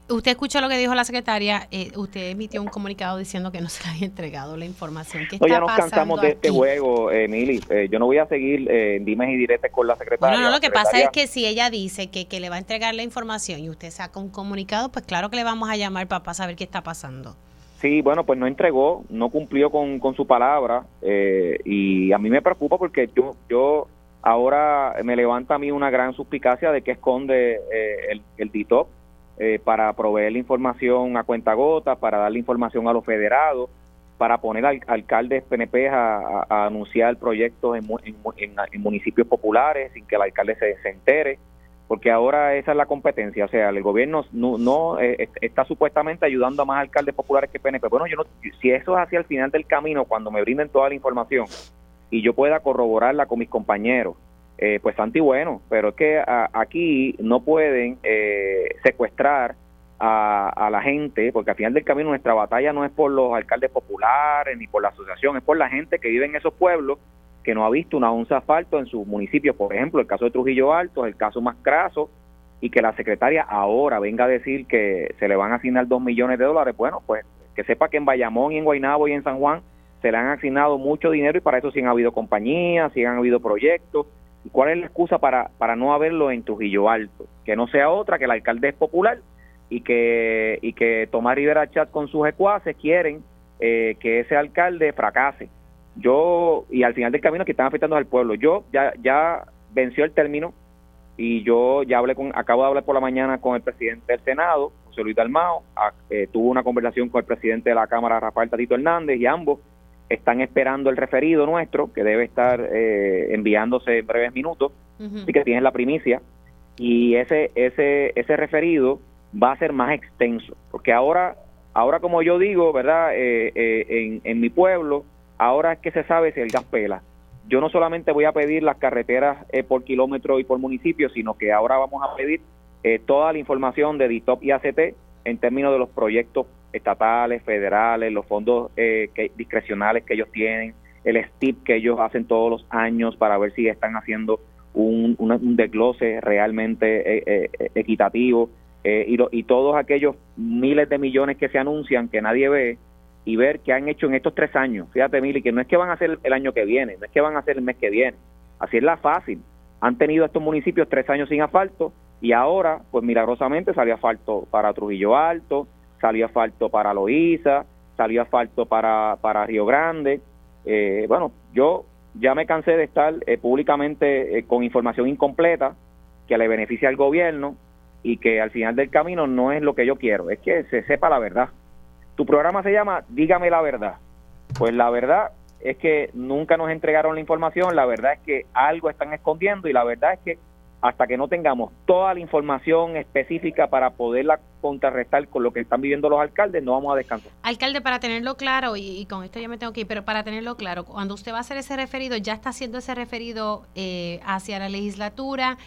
Usted escuchó lo que dijo la secretaria. Eh, usted emitió un comunicado diciendo que no se le había entregado la información. ¿Qué no, ya nos cansamos de este juego, Emily. Eh, yo no voy a seguir eh, dimes y diretes con la secretaria. No, no, lo que pasa es que si ella dice que, que le va a entregar la información y usted saca un comunicado, pues claro que le vamos a llamar para saber qué está pasando. Sí, bueno, pues no entregó, no cumplió con, con su palabra eh, y a mí me preocupa porque yo, yo ahora me levanta a mí una gran suspicacia de que esconde el, el DITOP eh, para proveer la información a cuenta gota, para darle información a los federados, para poner al, alcaldes PNP a, anunciar proyectos en, en, municipios populares sin que el alcalde se, se, entere, porque ahora esa es la competencia, o sea, el gobierno no, no eh, está supuestamente ayudando a más alcaldes populares que PNP. Bueno, yo no, si eso es hacia el final del camino, cuando me brinden toda la información y yo pueda corroborarla con mis compañeros, eh, pues santi bueno, pero es que aquí no pueden eh, secuestrar a, la gente, porque al final del camino nuestra batalla no es por los alcaldes populares ni por la asociación, es por la gente que vive en esos pueblos que no ha visto una onza asfalto en sus municipios, por ejemplo, el caso de Trujillo Alto, el caso más craso, y que la secretaria ahora venga a decir que se le van a asignar dos millones de dólares, bueno, pues que sepa que en Bayamón y en Guaynabo y en San Juan se le han asignado mucho dinero y para eso sí han habido compañías, sí han habido proyectos, ¿Y cuál es la excusa para, para no haberlo en Trujillo Alto? Que no sea otra que el alcalde es popular y que, y que Tomás Rivera Chat con sus ecuaces quieren eh, que ese alcalde fracase. Yo, y al final del camino que están afectando al pueblo, yo ya, ya venció el término y yo ya hablé con, acabo de hablar por la mañana con el presidente del Senado, José Luis Dalmao, eh, tuvo una conversación con el presidente de la Cámara, Rafael Tatito Hernández, y ambos están esperando el referido nuestro, que debe estar eh, enviándose en breves minutos, así que tienen la primicia, y ese, ese, ese referido va a ser más extenso, porque ahora, ahora como yo digo, ¿verdad? Eh, eh, en, en mi pueblo, ahora es que se sabe si el gas pela. Yo no solamente voy a pedir las carreteras por kilómetro y por municipio, sino que ahora vamos a pedir toda la información de DITOP y ACT en términos de los proyectos estatales, federales, los fondos eh, discrecionales que ellos tienen, el STIP que ellos hacen todos los años para ver si están haciendo un, desglose realmente eh, eh, equitativo y, y todos aquellos miles de millones que se anuncian que nadie ve y ver qué han hecho en estos tres años. Fíjate, Mili, que no es que van a hacer el año que viene, no es que van a hacer el mes que viene. Así es la fácil. Han tenido estos municipios tres años sin asfalto y ahora, pues milagrosamente salió asfalto para Trujillo Alto, salió asfalto para Loíza, salió asfalto para, para Río Grande. Eh, bueno, yo ya me cansé de estar eh, públicamente eh, con información incompleta que le beneficia al gobierno y que al final del camino no es lo que yo quiero, es que se sepa la verdad. Tu programa se llama Dígame la verdad. Pues la verdad es que nunca nos entregaron la información, la verdad es que algo están escondiendo y la verdad es que hasta que no tengamos toda la información específica para poderla contrarrestar con lo que están viviendo los alcaldes, no vamos a descansar. Alcalde, para tenerlo claro, y, con esto ya me tengo que ir, pero para tenerlo claro, cuando usted va a hacer ese referido, ya está haciendo ese referido eh, hacia la legislatura.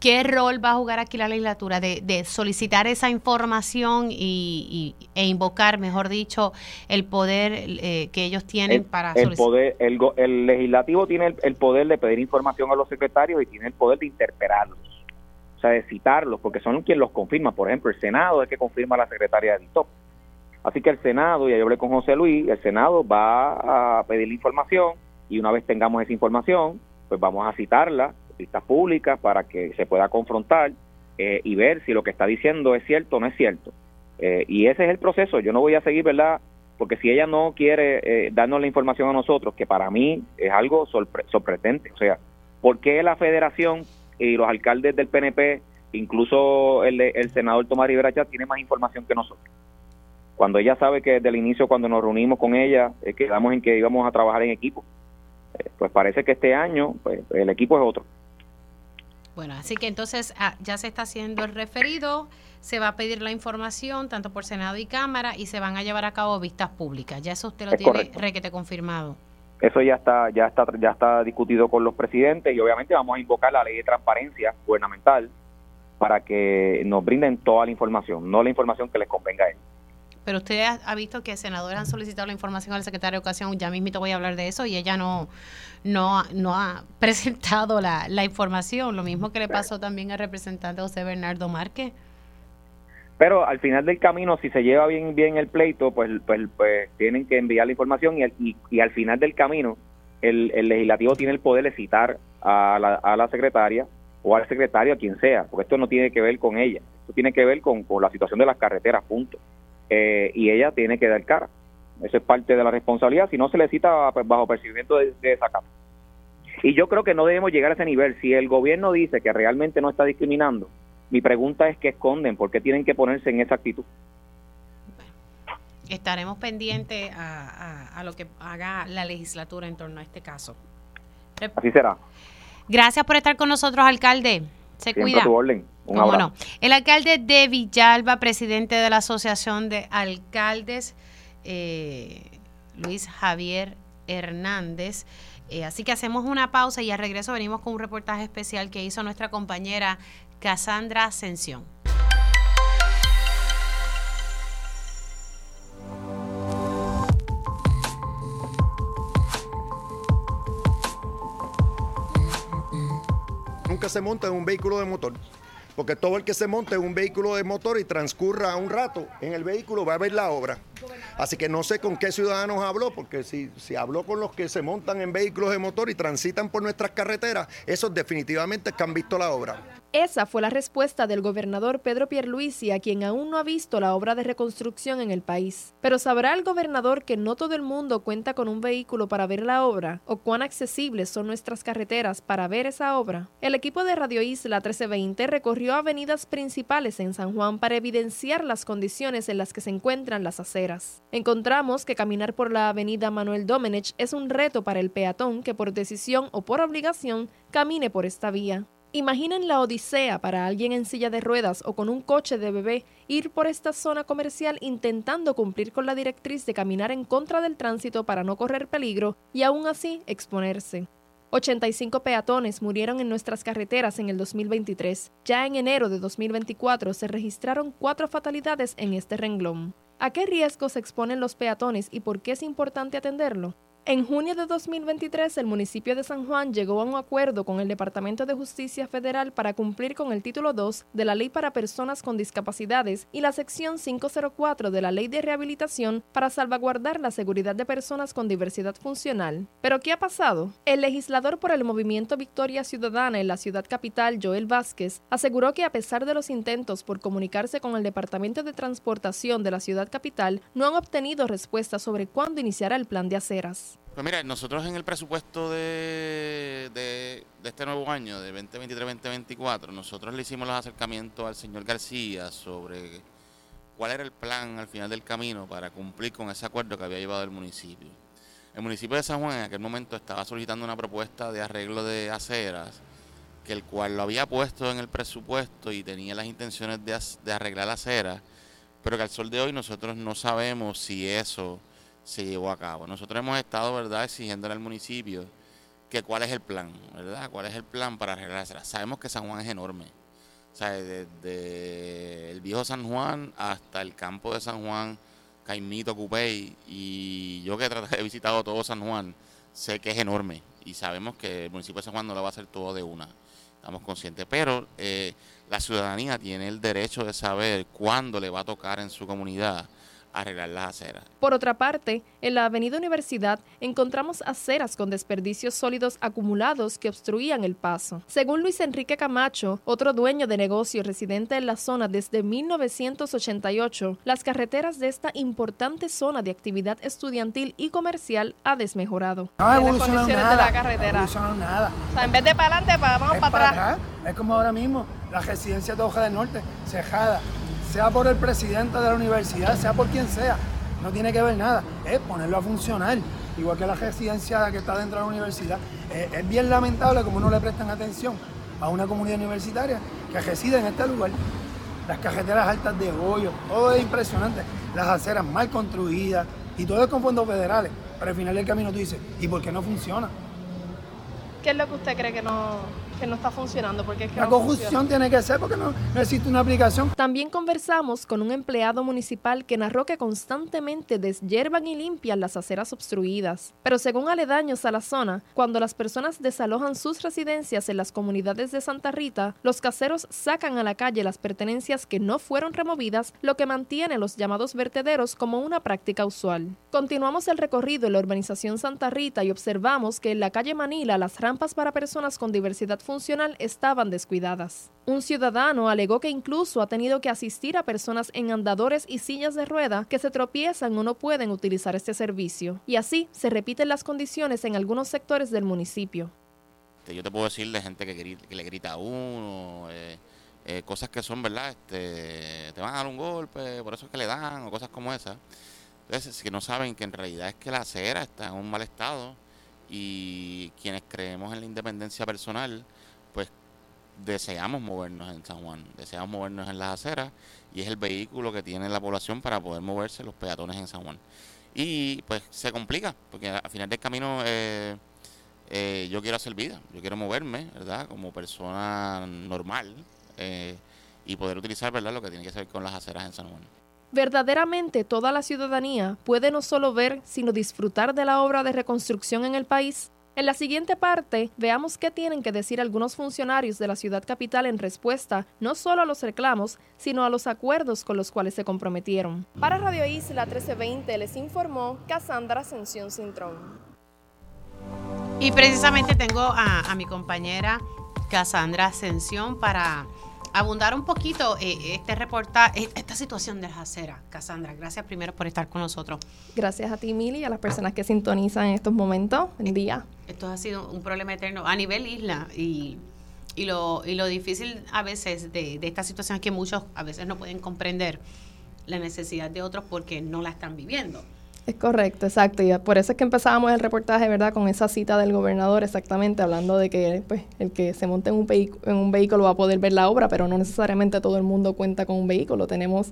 ¿Qué rol va a jugar aquí la legislatura de, solicitar esa información y, e invocar, mejor dicho, el poder eh, que ellos tienen para el poder el, el legislativo tiene el, poder de pedir información a los secretarios y tiene el poder de interpelarlos o sea de citarlos porque son quienes los confirma. Por ejemplo el senado es que confirma la secretaria de DITOP así que el senado ya yo hablé con José Luis el senado va a pedir la información y una vez tengamos esa información pues vamos a citarla vistas públicas para que se pueda confrontar eh, y ver si lo que está diciendo es cierto o no es cierto. Eh, y ese es el proceso. Yo no voy a seguir verdad porque si ella no quiere eh, darnos la información a nosotros, que para mí es algo sorprendente, o sea, ¿por qué la federación y los alcaldes del PNP, incluso el, el senador Tomás Rivera Chávez, tiene más información que nosotros? Cuando ella sabe que desde el inicio, cuando nos reunimos con ella, eh, quedamos en que íbamos a trabajar en equipo. Eh, pues parece que este año pues, el equipo es otro. Bueno, así que entonces ah, ya se está haciendo el referido se va a pedir la información tanto por Senado y Cámara y se van a llevar a cabo vistas públicas. Ya eso usted lo tiene requete confirmado. Eso ya está, ya está, ya está discutido con los presidentes y obviamente vamos a invocar la ley de transparencia gubernamental para que nos brinden toda la información, no la información que les convenga a ellos. Pero usted ha, visto que senadores han solicitado la información al secretario de Educación, ya mismito voy a hablar de eso, y ella no, no, no ha (laughs) presentado la, la información, lo mismo que le pasó también al representante José Bernardo Márquez. Pero al final del camino, si se lleva bien bien el pleito, pues, pues, pues tienen que enviar la información y, y, al final del camino el, el, legislativo tiene el poder de citar a la, a la secretaria o al secretario, a quien sea, porque esto no tiene que ver con ella, esto tiene que ver con, con la situación de las carreteras, punto. Eh, y ella tiene que dar cara. Eso es parte de la responsabilidad, si no se le cita pues, bajo percibimiento de, de esa capa. Y yo creo que no debemos llegar a ese nivel. Si el gobierno dice que realmente no está discriminando, mi pregunta es qué esconden, por qué tienen que ponerse en esa actitud. Estaremos pendientes a, lo que haga la legislatura en torno a este caso. Así será. Gracias por estar con nosotros, alcalde. Se cuida. Un El alcalde de Villalba, presidente de la Asociación de Alcaldes, eh, Luis Javier Hernández. Eh, así que hacemos una pausa y al regreso venimos con un reportaje especial que hizo nuestra compañera Cassandra Ascensión. Nunca se monta en un vehículo de motor porque todo el que se monte en un vehículo de motor y transcurra un rato en el vehículo va a ver la obra. Así que no sé con qué ciudadanos habló, porque si, si habló con los que se montan en vehículos de motor y transitan por nuestras carreteras, esos definitivamente que han visto la obra. Esa fue la respuesta del gobernador Pedro Pierluisi, a quien aún no ha visto la obra de reconstrucción en el país. Pero ¿sabrá el gobernador que no todo el mundo cuenta con un vehículo para ver la obra? ¿O cuán accesibles son nuestras carreteras para ver esa obra? El equipo de Radio Isla 1320 recorrió avenidas principales en San Juan para evidenciar las condiciones en las que se encuentran las aceras. Encontramos que caminar por la avenida Manuel Domenech es un reto para el peatón que por decisión o por obligación camine por esta vía. Imaginen la odisea para alguien en silla de ruedas o con un coche de bebé ir por esta zona comercial intentando cumplir con la directriz de caminar en contra del tránsito para no correr peligro y aún así exponerse. 85 peatones murieron en nuestras carreteras en el 2023. Ya en enero de 2024 se registraron cuatro fatalidades en este renglón. ¿A qué riesgos se exponen los peatones y por qué es importante atenderlo? En junio de 2023, el municipio de San Juan llegó a un acuerdo con el Departamento de Justicia Federal para cumplir con el título 2 de la Ley para Personas con Discapacidades y la sección 504 de la Ley de Rehabilitación para salvaguardar la seguridad de personas con diversidad funcional. ¿Pero qué ha pasado? El legislador por el movimiento Victoria Ciudadana en la ciudad capital, Joel Vázquez, aseguró que a pesar de los intentos por comunicarse con el Departamento de Transportación de la ciudad capital, no han obtenido respuesta sobre cuándo iniciará el plan de aceras. Pues mira, nosotros en el presupuesto de, de, este nuevo año, de 2023-2024, nosotros le hicimos los acercamientos al señor García sobre cuál era el plan al final del camino para cumplir con ese acuerdo que había llevado el municipio. El municipio de San Juan en aquel momento estaba solicitando una propuesta de arreglo de aceras, que el cual lo había puesto en el presupuesto y tenía las intenciones de, de arreglar aceras pero que al sol de hoy nosotros no sabemos si eso se llevó a cabo. Nosotros hemos estado, ¿verdad?, exigiendo al municipio que cuál es el plan, ¿verdad? ¿Cuál es el plan para arreglar Sabemos que San Juan es enorme. O sea, desde el viejo San Juan hasta el campo de San Juan, Caimito, Cupey, y yo que he visitado todo San Juan, sé que es enorme y sabemos que el municipio de San Juan no lo va a hacer todo de una. Estamos conscientes, pero eh, la ciudadanía tiene el derecho de saber cuándo le va a tocar en su comunidad arreglar las aceras. Por otra parte, en la avenida Universidad encontramos aceras con desperdicios sólidos acumulados que obstruían el paso. Según Luis Enrique Camacho, otro dueño de negocio residente en la zona desde 1988, las carreteras de esta importante zona de actividad estudiantil y comercial ha desmejorado. No ha evolucionado nada. De la carretera. No nada. O sea, en vez de para adelante, vamos para, atrás. Es como ahora mismo, la residencia de Hoja del Norte, cejada sea por el presidente de la universidad, sea por quien sea, no tiene que ver nada, es ponerlo a funcionar, igual que la residencia que está dentro de la universidad. Es, bien lamentable como no le prestan atención a una comunidad universitaria que reside en este lugar. Las carreteras altas de hoyo, todo es impresionante, las aceras mal construidas y todo es con fondos federales. Pero al final del camino tú dices, ¿y por qué no funciona? ¿Qué es lo que usted cree que no, que no está funcionando. Porque es que la conjunción tiene que ser porque no, no, existe una aplicación. También conversamos con un empleado municipal que narró que constantemente deshiervan y limpian las aceras obstruidas. Pero según aledaños a la zona, cuando las personas desalojan sus residencias en las comunidades de Santa Rita, los caseros sacan a la calle las pertenencias que no fueron removidas, lo que mantiene los llamados vertederos como una práctica usual. Continuamos el recorrido en la urbanización Santa Rita y observamos que en la calle Manila las rampas para personas con diversidad funcional estaban descuidadas. Un ciudadano alegó que incluso ha tenido que asistir a personas en andadores y sillas de rueda que se tropiezan o no pueden utilizar este servicio. Y así se repiten las condiciones en algunos sectores del municipio. Este, yo te puedo decir de gente que, le grita a uno, eh, eh, cosas que son, ¿verdad? Este, te van a dar un golpe, por eso es que le dan, o cosas como esas. Entonces, que no saben que en realidad es que la acera está en un mal estado y quienes creemos en la independencia personal, pues deseamos movernos en San Juan, deseamos movernos en las aceras y es el vehículo que tiene la población para poder moverse los peatones en San Juan. Y pues se complica, porque al final del camino eh, eh, yo quiero hacer vida, yo quiero moverme, ¿verdad? Como persona normal eh, y poder utilizar, ¿verdad? Lo que tiene que ver con las aceras en San Juan. Verdaderamente toda la ciudadanía puede no solo ver, sino disfrutar de la obra de reconstrucción en el país. En la siguiente parte, veamos qué tienen que decir algunos funcionarios de la ciudad capital en respuesta no solo a los reclamos, sino a los acuerdos con los cuales se comprometieron. Para Radio Isla 1320 les informó Cassandra Ascensión Cintrón. Y precisamente tengo a, mi compañera Cassandra Ascensión para abundar un poquito eh, este reportaje, eh, esta situación de las aceras. Cassandra, gracias primero por estar con nosotros. Gracias a ti, Mili, y a las personas que sintonizan en estos momentos, en día. Esto ha sido un problema eterno a nivel isla y, y, lo, y lo difícil a veces de, de esta situación es que muchos a veces no pueden comprender la necesidad de otros porque no la están viviendo. Es correcto, exacto. Y por eso es que empezábamos el reportaje, ¿verdad? Con esa cita del gobernador, exactamente, hablando de que pues, el que se monte en un, en un vehículo va a poder ver la obra, pero no necesariamente todo el mundo cuenta con un vehículo. Tenemos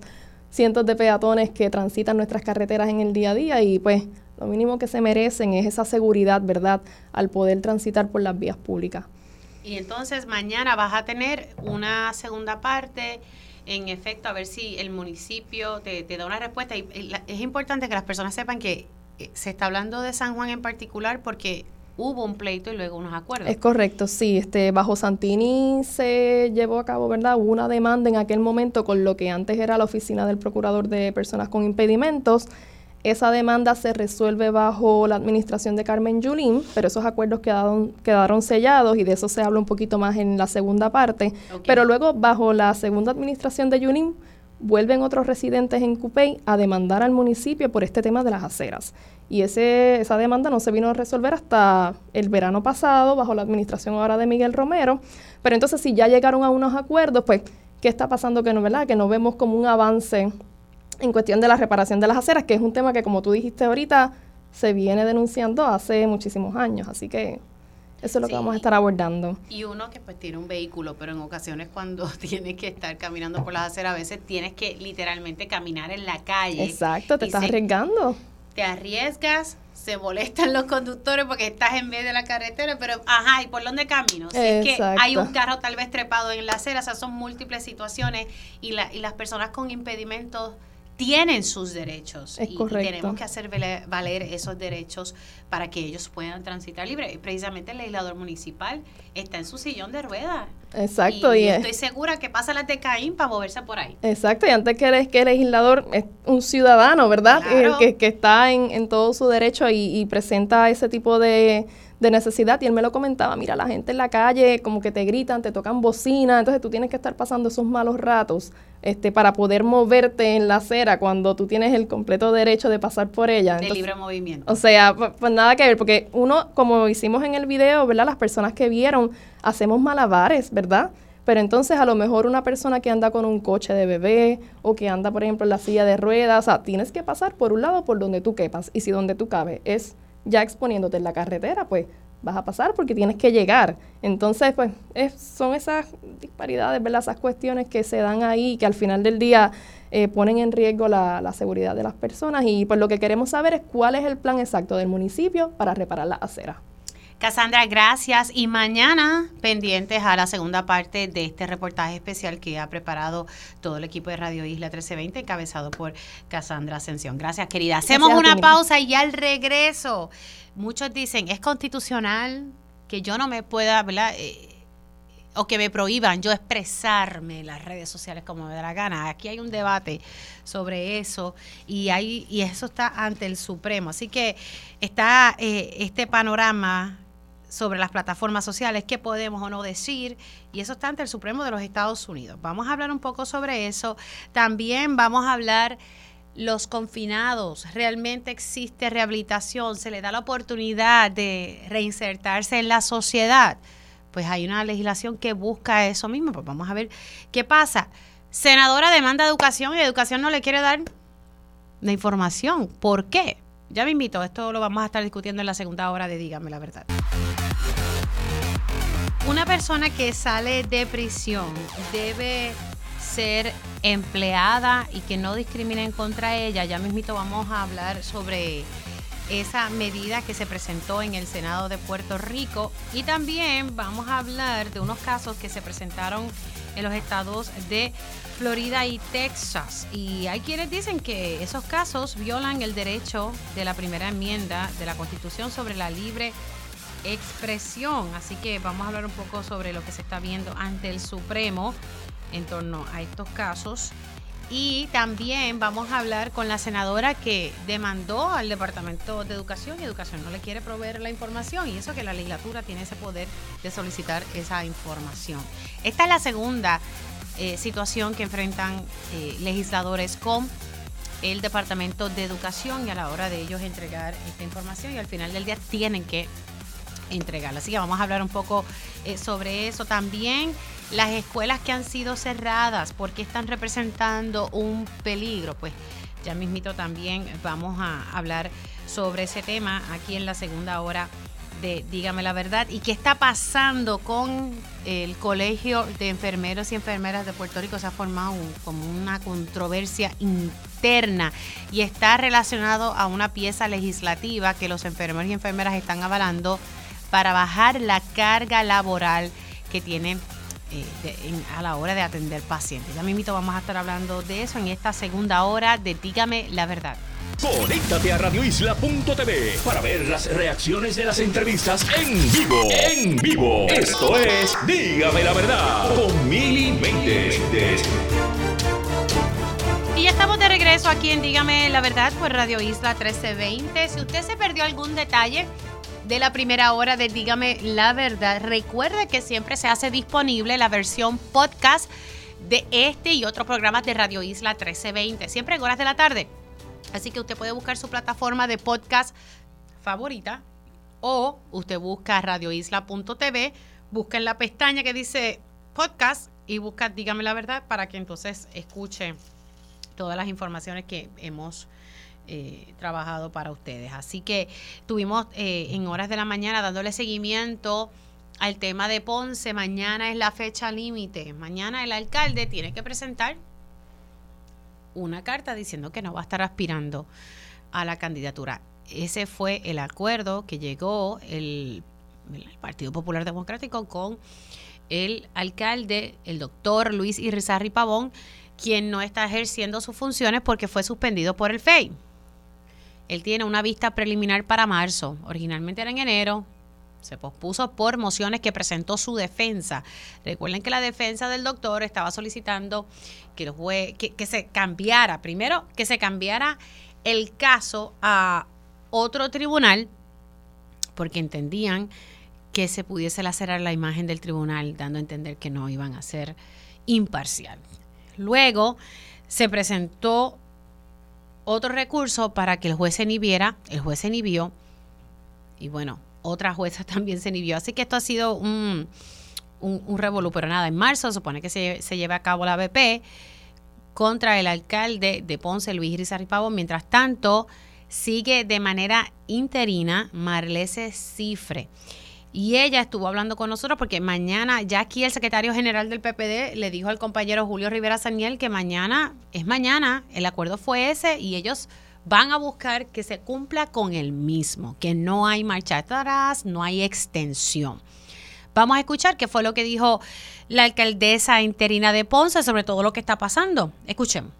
cientos de peatones que transitan nuestras carreteras en el día a día y pues lo mínimo que se merecen es esa seguridad, ¿verdad? Al poder transitar por las vías públicas. Y entonces mañana vas a tener una segunda parte en efecto, a ver si el municipio te, da una respuesta. Y, es importante que las personas sepan que eh, se está hablando de San Juan en particular porque hubo un pleito y luego unos acuerdos. Es correcto, sí. Este, bajo Santini se llevó a cabo, ¿verdad? Una demanda en aquel momento con lo que antes era la oficina del procurador de personas con impedimentos esa demanda se resuelve bajo la administración de Carmen Yulín, pero esos acuerdos quedaron, quedaron sellados y de eso se habla un poquito más en la segunda parte. Pero luego, bajo la segunda administración de Yulín, vuelven otros residentes en Cupey a demandar al municipio por este tema de las aceras. Y ese, esa demanda no se vino a resolver hasta el verano pasado, bajo la administración ahora de Miguel Romero. Pero entonces, si ya llegaron a unos acuerdos, pues, ¿qué está pasando que no, verdad? Que no vemos como un avance en cuestión de la reparación de las aceras, que es un tema que, como tú dijiste ahorita, se viene denunciando hace muchísimos años. Así que Eso es lo que vamos a estar abordando. Y uno que pues tiene un vehículo, pero en ocasiones cuando (laughs) tienes que estar caminando por las aceras, a veces tienes que literalmente caminar en la calle. Exacto, te estás se- arriesgando. Te arriesgas, se molestan los conductores porque estás en medio de la carretera, pero ajá, ¿y por dónde camino? Si es que Exacto. hay un carro tal vez trepado en la acera, o sea, son múltiples situaciones y, la, y las personas con impedimentos tienen sus derechos Es y, y tenemos que hacer valer esos derechos para que ellos puedan transitar libre. Y precisamente el legislador municipal está en su sillón de ruedas. Exacto, Y, y, y es- estoy segura que pasa las de Caín para moverse por ahí. Exacto, y antes que eres que el legislador es un ciudadano, ¿verdad? Claro. Eh, que, que está en, en todo su derecho y, y presenta ese tipo de, de necesidad. Y él me lo comentaba, mira, la gente en la calle como que te gritan, te tocan bocina, entonces tú tienes que estar pasando esos malos ratos este, para poder moverte en la acera cuando tú tienes el completo derecho de pasar por ella. De Entonces, libre movimiento. o sea, pu- pues nada que ver, porque uno, como hicimos en el video, ¿verdad? Las personas que vieron, hacemos malabares, ¿verdad? Pero entonces a lo mejor una persona que anda con un coche de bebé o que anda, por ejemplo, en la silla de ruedas, o sea, tienes que pasar por un lado por donde tú quepas. Y si donde tú cabes es ya exponiéndote en la carretera, pues vas a pasar porque tienes que llegar. Entonces, pues es- son esas disparidades, ¿verdad? Esas cuestiones que se dan ahí que al final del día eh, ponen en riesgo la, la seguridad de las personas y pues lo que queremos saber es cuál es el plan exacto del municipio para reparar la acera. Cassandra, gracias. Y mañana pendientes a la segunda parte de este reportaje especial que ha preparado todo el equipo de Radio Isla 1320, encabezado por Cassandra Ascensión. Gracias, querida. Hacemos Gracias una pausa y al regreso, muchos dicen, es constitucional que yo no me pueda, ¿verdad? Eh, o que me prohíban yo expresarme en las redes sociales como me da la gana. Aquí hay un debate sobre eso y hay y eso está ante el Supremo. Así que está eh, este panorama sobre las plataformas sociales, qué podemos o no decir, y eso está ante el Supremo de los Estados Unidos. Vamos a hablar un poco sobre eso. También vamos a hablar los confinados, realmente existe rehabilitación, se le da la oportunidad de reinsertarse en la sociedad. Pues hay una legislación que busca eso mismo. Pues vamos a ver qué pasa. Senadora demanda educación y educación no le quiere dar la información. ¿Por qué? Ya me invito, esto lo vamos a estar discutiendo en la segunda hora de Dígame la verdad. Una persona que sale de prisión debe ser empleada y que no discriminen contra ella. Ya mismito vamos a hablar sobre esa medida que se presentó en el Senado de Puerto Rico y también vamos a hablar de unos casos que se presentaron en los estados de Florida y Texas. Y hay quienes dicen que esos casos violan el derecho de la primera enmienda de la Constitución sobre la libre expresión. Así que vamos a hablar un poco sobre lo que se está viendo ante el Supremo en torno a estos casos. Y también vamos a hablar con la senadora que demandó al Departamento de Educación y Educación no le quiere proveer la información y eso que la legislatura tiene ese poder de solicitar esa información. Esta es la segunda eh, situación que enfrentan eh, legisladores con el Departamento de Educación y a la hora de ellos entregar esta información y al final del día tienen que entregarla. Así que vamos a hablar un poco eh, sobre eso. También las escuelas que han sido cerradas, ¿por qué están representando un peligro? Pues ya mismito también vamos a hablar sobre ese tema aquí en la segunda hora de Dígame la verdad y qué está pasando con el Colegio de Enfermeros y Enfermeras de Puerto Rico. Se ha formado como una controversia interna y está relacionado a una pieza legislativa que los enfermeros y enfermeras están avalando para bajar la carga laboral que tienen eh, de- en- a la hora de atender pacientes. Ya mismito vamos a estar hablando de eso en esta segunda hora de Dígame la verdad. Conéctate a radioisla.tv para ver las reacciones de las entrevistas en vivo. En vivo. Esto es Dígame la verdad con Mili Méndez. Y ya estamos de regreso aquí en Dígame la verdad por Radio Isla 1320. Si usted se perdió algún detalle de la primera hora de Dígame la verdad, recuerde que siempre se hace disponible la versión podcast de este y otros programas de Radio Isla 1320, siempre en horas de la tarde. Así que usted puede buscar su plataforma de podcast favorita o usted busca radioisla.tv, busca en la pestaña que dice podcast y busca Dígame la verdad para que entonces escuche todas las informaciones que hemos eh, trabajado para ustedes. Así que tuvimos eh, en horas de la mañana dándole seguimiento al tema de Ponce. Mañana es la fecha límite. Mañana el alcalde tiene que presentar una carta diciendo que no va a estar aspirando a la candidatura. Ese fue el acuerdo que llegó el, Partido Popular Democrático con el alcalde, el doctor Luis Irizarri Pavón, quien no está ejerciendo sus funciones porque fue suspendido por el FEI. Él tiene una vista preliminar para marzo. Originalmente era en enero. Se pospuso por mociones que presentó su defensa. Recuerden que la defensa del doctor estaba solicitando que, que, que se cambiara, primero, que se cambiara el caso a otro tribunal, porque entendían que se pudiese lacerar la imagen del tribunal, dando a entender que no iban a ser imparcial. Luego se presentó otro recurso para que el juez se inhibiera, el juez se inhibió y bueno, otra jueza (laughs) también se inhibió. Así que esto ha sido un, un, revolú, pero nada, en marzo supone que se, se lleve a cabo la BP contra el alcalde de Ponce, Luis Pavón. Mientras tanto, sigue de manera interina Marlese Cifre. Y ella estuvo hablando con nosotros porque mañana, ya aquí el secretario general del PPD le dijo al compañero Julio Rivera Saniel que mañana es mañana, el acuerdo fue ese y ellos van a buscar que se cumpla con el mismo, que no hay marcha atrás, no hay extensión. Vamos a escuchar qué fue lo que dijo la alcaldesa interina de Ponce sobre todo lo que está pasando. Escuchemos.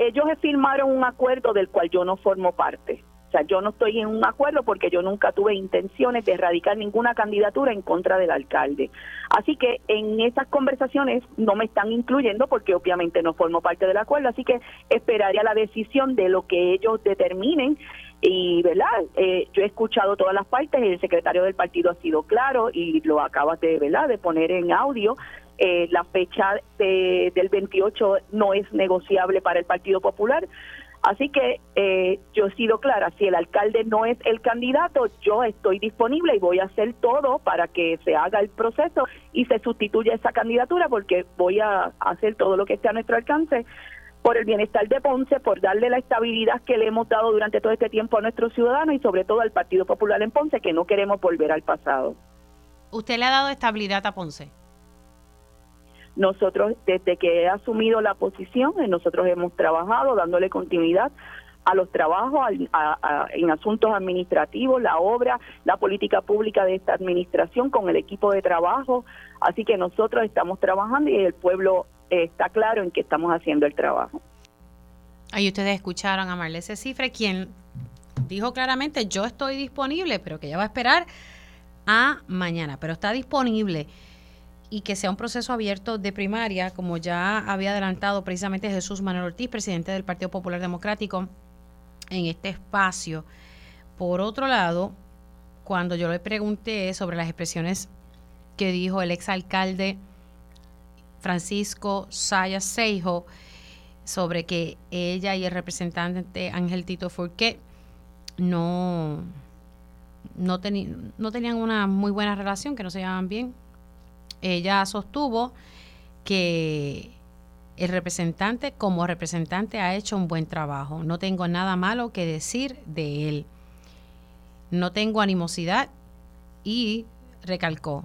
Ellos firmaron un acuerdo del cual yo no formo parte. O sea, yo no estoy en un acuerdo porque yo nunca tuve intenciones de erradicar ninguna candidatura en contra del alcalde. Así que en esas conversaciones no me están incluyendo porque obviamente no formo parte del acuerdo, así que esperaría la decisión de lo que ellos determinen. Y verdad eh, yo he escuchado todas las partes el secretario del partido ha sido claro y lo acabas de verdad de poner en audio. Eh, la fecha de, del 28 no es negociable para el Partido Popular Así que eh, yo he sido clara, si el alcalde no es el candidato, yo estoy disponible y voy a hacer todo para que se haga el proceso y se sustituya esa candidatura porque voy a hacer todo lo que esté a nuestro alcance por el bienestar de Ponce, por darle la estabilidad que le hemos dado durante todo este tiempo a nuestros ciudadanos y sobre todo al Partido Popular en Ponce, que no queremos volver al pasado. ¿Usted le ha dado estabilidad a Ponce? Nosotros, desde que he asumido la posición, eh, nosotros hemos trabajado dándole continuidad a los trabajos en asuntos administrativos, la obra, la política pública de esta administración con el equipo de trabajo. Así que nosotros estamos trabajando y el pueblo eh, está claro en que estamos haciendo el trabajo. Ahí ustedes escucharon a Marlese Cifre, quien dijo claramente, yo estoy disponible, pero que ella va a esperar a mañana, pero está disponible y que sea un proceso abierto de primaria, como ya había adelantado precisamente Jesús Manuel Ortiz, presidente del Partido Popular Democrático, en este espacio. Por otro lado, cuando yo le pregunté sobre las expresiones que dijo el exalcalde Francisco Sayas Seijo sobre que ella y el representante Ángel Tito Furquet no, no, no tenían una muy buena relación, que no se llevaban bien, ella sostuvo que el representante como representante ha hecho un buen trabajo. No tengo nada malo que decir de él. No tengo animosidad y recalcó,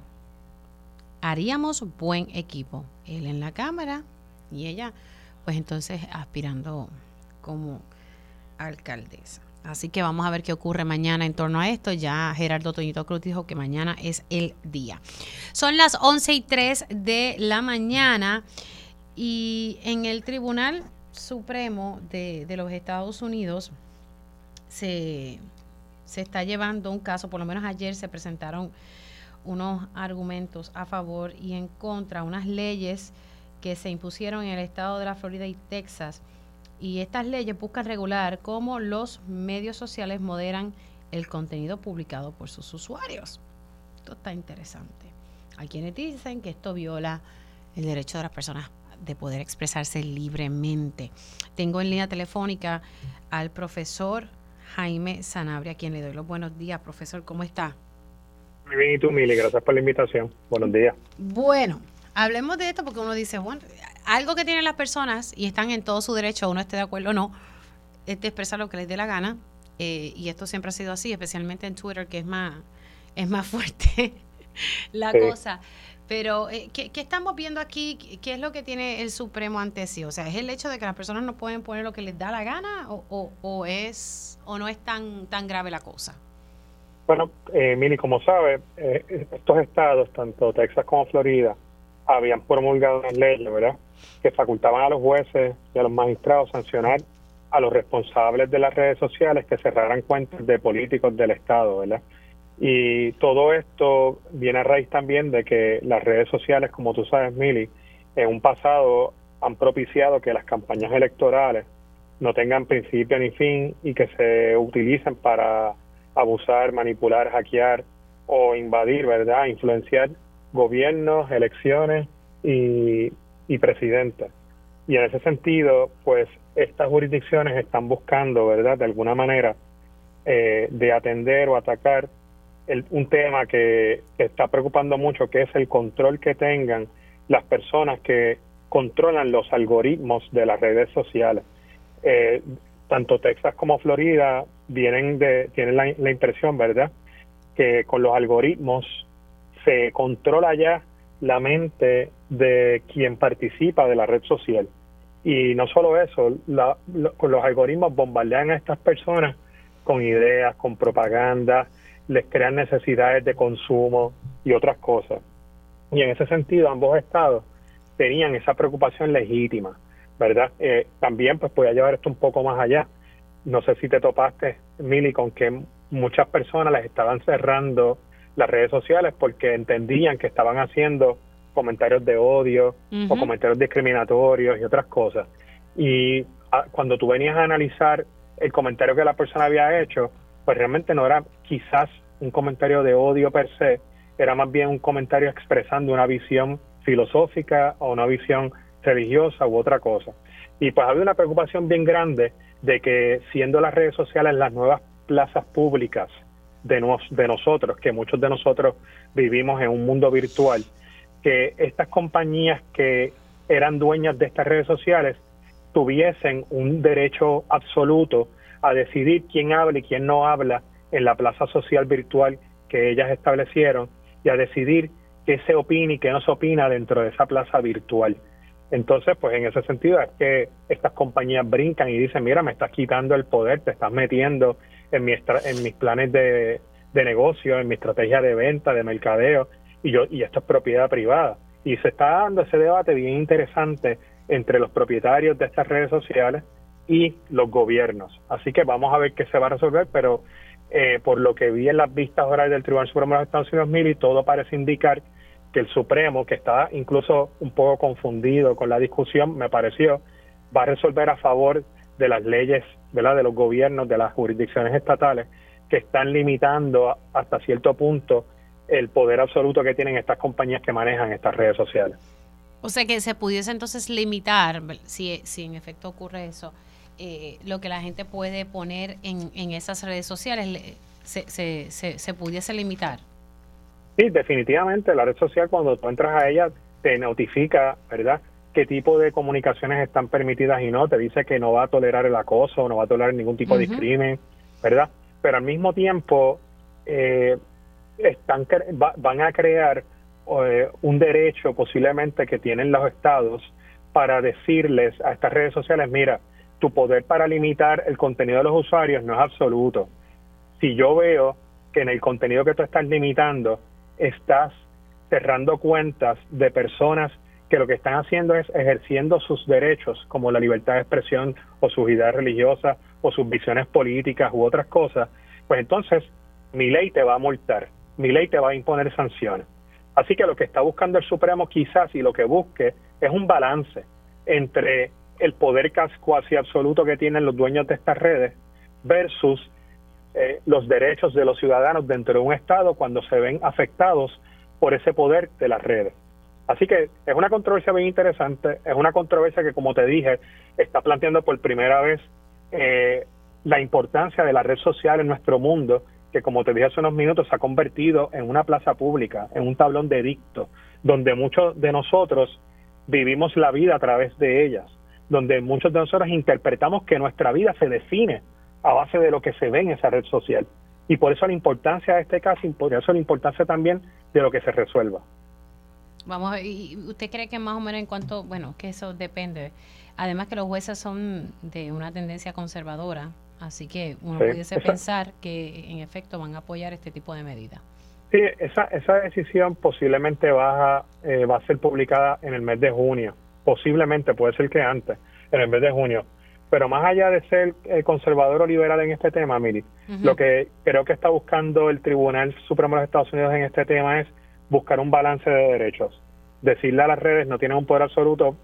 haríamos buen equipo. Él en la Cámara y ella, pues entonces aspirando como alcaldesa. Así que vamos a ver qué ocurre mañana en torno a esto. Ya Gerardo Toñito Cruz dijo que mañana es el día. Son las 11 y 3 de la mañana y en el Tribunal Supremo de, los Estados Unidos se, se está llevando un caso, por lo menos ayer se presentaron unos argumentos a favor y en contra, unas leyes que se impusieron en el estado de la Florida y Texas y estas leyes buscan regular cómo los medios sociales moderan el contenido publicado por sus usuarios. Esto está interesante. Hay quienes dicen que esto viola el derecho de las personas de poder expresarse libremente. Tengo en línea telefónica al profesor Jaime Sanabria, a quien le doy los buenos días. Profesor, ¿cómo está? Muy bien, y tú, Mili, gracias por la invitación. Buenos días. Bueno, hablemos de esto porque uno dice, bueno, algo que tienen las personas y están en todo su derecho, uno esté de acuerdo o no, es de expresar lo que les dé la gana. eh, y esto siempre ha sido así, especialmente en Twitter, que es más, es más (laughs) fuerte la Sí. cosa. Pero, eh, ¿qué, qué estamos viendo aquí? ¿Qué es lo que tiene el Supremo ante sí? O sea, ¿es el hecho de que las personas no pueden poner lo que les da la gana o, o, o es o no es tan tan grave la cosa? Bueno, eh, Mili, como sabe, eh, estos estados, tanto Texas como Florida, habían promulgado unas leyes, ¿verdad?, que facultaban a los jueces y a los magistrados sancionar a los responsables de las redes sociales que cerraran cuentas de políticos del estado, ¿verdad? Y todo esto viene a raíz también de que las redes sociales, como tú sabes, Mili, en un pasado han propiciado que las campañas electorales no tengan principio ni fin y que se utilicen para abusar, manipular, hackear o invadir, ¿verdad? Influenciar gobiernos, elecciones y, y presidentes. Y en ese sentido, pues estas jurisdicciones están buscando, ¿verdad? De alguna manera, eh, de atender o atacar el- un tema que, que está preocupando mucho, que es el control que tengan las personas que controlan los algoritmos de las redes sociales. Eh, tanto Texas como Florida vienen de, tienen la, la impresión, ¿verdad?, que con los algoritmos se controla ya la mente de quien participa de la red social. Y no solo eso, la- lo- los algoritmos bombardean a estas personas con ideas, con propaganda, les crean necesidades de consumo y otras cosas. Y en ese sentido, ambos estados tenían esa preocupación legítima, ¿verdad? Eh, también, pues, podía llevar esto un poco más allá. No sé si te topaste, Mili, con que muchas personas les estaban cerrando las redes sociales porque entendían que estaban haciendo comentarios de odio o comentarios discriminatorios y otras cosas. Y ah, cuando tú venías a analizar el comentario que la persona había hecho, pues realmente no era quizás un comentario de odio per se, era más bien un comentario expresando una visión filosófica o una visión religiosa u otra cosa. Y pues había una preocupación bien grande de que siendo las redes sociales las nuevas plazas públicas de, nos- de nosotros, que muchos de nosotros vivimos en un mundo virtual, que estas compañías que eran dueñas de estas redes sociales tuviesen un derecho absoluto a decidir quién habla y quién no habla en la plaza social virtual que ellas establecieron y a decidir qué se opina y qué no se opina dentro de esa plaza virtual. Entonces, pues en ese sentido es que estas compañías brincan y dicen, mira, me estás quitando el poder, te estás metiendo en, mi estra- en mis planes de, de negocio, en mi estrategia de venta, de mercadeo, y, yo, y esto es propiedad privada. Y se está dando ese debate bien interesante entre los propietarios de estas redes sociales y los gobiernos. Así que vamos a ver qué se va a resolver, pero eh, por lo que vi en las vistas orales del Tribunal Supremo de los Estados Unidos, Mili, todo parece indicar que el Supremo, que está incluso un poco confundido con la discusión, me pareció, va a resolver a favor de las leyes, ¿verdad? de los gobiernos, de las jurisdicciones estatales, que están limitando hasta cierto punto el poder absoluto que tienen estas compañías que manejan estas redes sociales. O sea que se pudiese entonces limitar, si, si en efecto ocurre eso, eh, lo que la gente puede poner en, en esas redes sociales, le- se, se, se, se pudiese limitar. Sí, definitivamente la red social cuando tú entras a ella te notifica, ¿verdad? Qué tipo de comunicaciones están permitidas y no, te dice que no va a tolerar el acoso, no va a tolerar ningún tipo de crimen, ¿verdad? Pero al mismo tiempo eh, están va- van a crear eh, un derecho posiblemente que tienen los estados para decirles a estas redes sociales, mira, tu poder para limitar el contenido de los usuarios no es absoluto. Si yo veo que en el contenido que tú estás limitando estás cerrando cuentas de personas que lo que están haciendo es ejerciendo sus derechos como la libertad de expresión o sus ideas religiosas o sus visiones políticas u otras cosas, pues entonces mi ley te va a multar, mi ley te va a imponer sanciones. Así que lo que está buscando el Supremo quizás y lo que busque es un balance entre el poder casi absoluto que tienen los dueños de estas redes versus eh, los derechos de los ciudadanos dentro de un Estado cuando se ven afectados por ese poder de las redes. Así que es una controversia bien interesante, es una controversia que, como te dije, está planteando por primera vez eh, la importancia de la red social en nuestro mundo, que como te dije hace unos minutos, se ha convertido en una plaza pública, en un tablón de dicto, donde muchos de nosotros vivimos la vida a través de ellas. donde muchos de nosotros interpretamos que nuestra vida se define a base de lo que se ve en esa red social. Y por eso la importancia de este caso y por eso la importancia también de lo que se resuelva. Vamos a ver, ¿y usted cree que más o menos en cuanto, bueno, que eso depende? Además que los jueces son de una tendencia conservadora, así que uno pudiese pensar que en efecto van a apoyar este tipo de medidas. Sí, esa, esa decisión posiblemente va a, eh, va a ser publicada en el mes de junio. Posiblemente, puede ser que antes, en el mes de junio. Pero más allá de ser eh, conservador o liberal en este tema, Miri, lo que creo que está buscando el Tribunal Supremo de los Estados Unidos en este tema es buscar un balance de derechos. Decirle a las redes no tienen un poder absoluto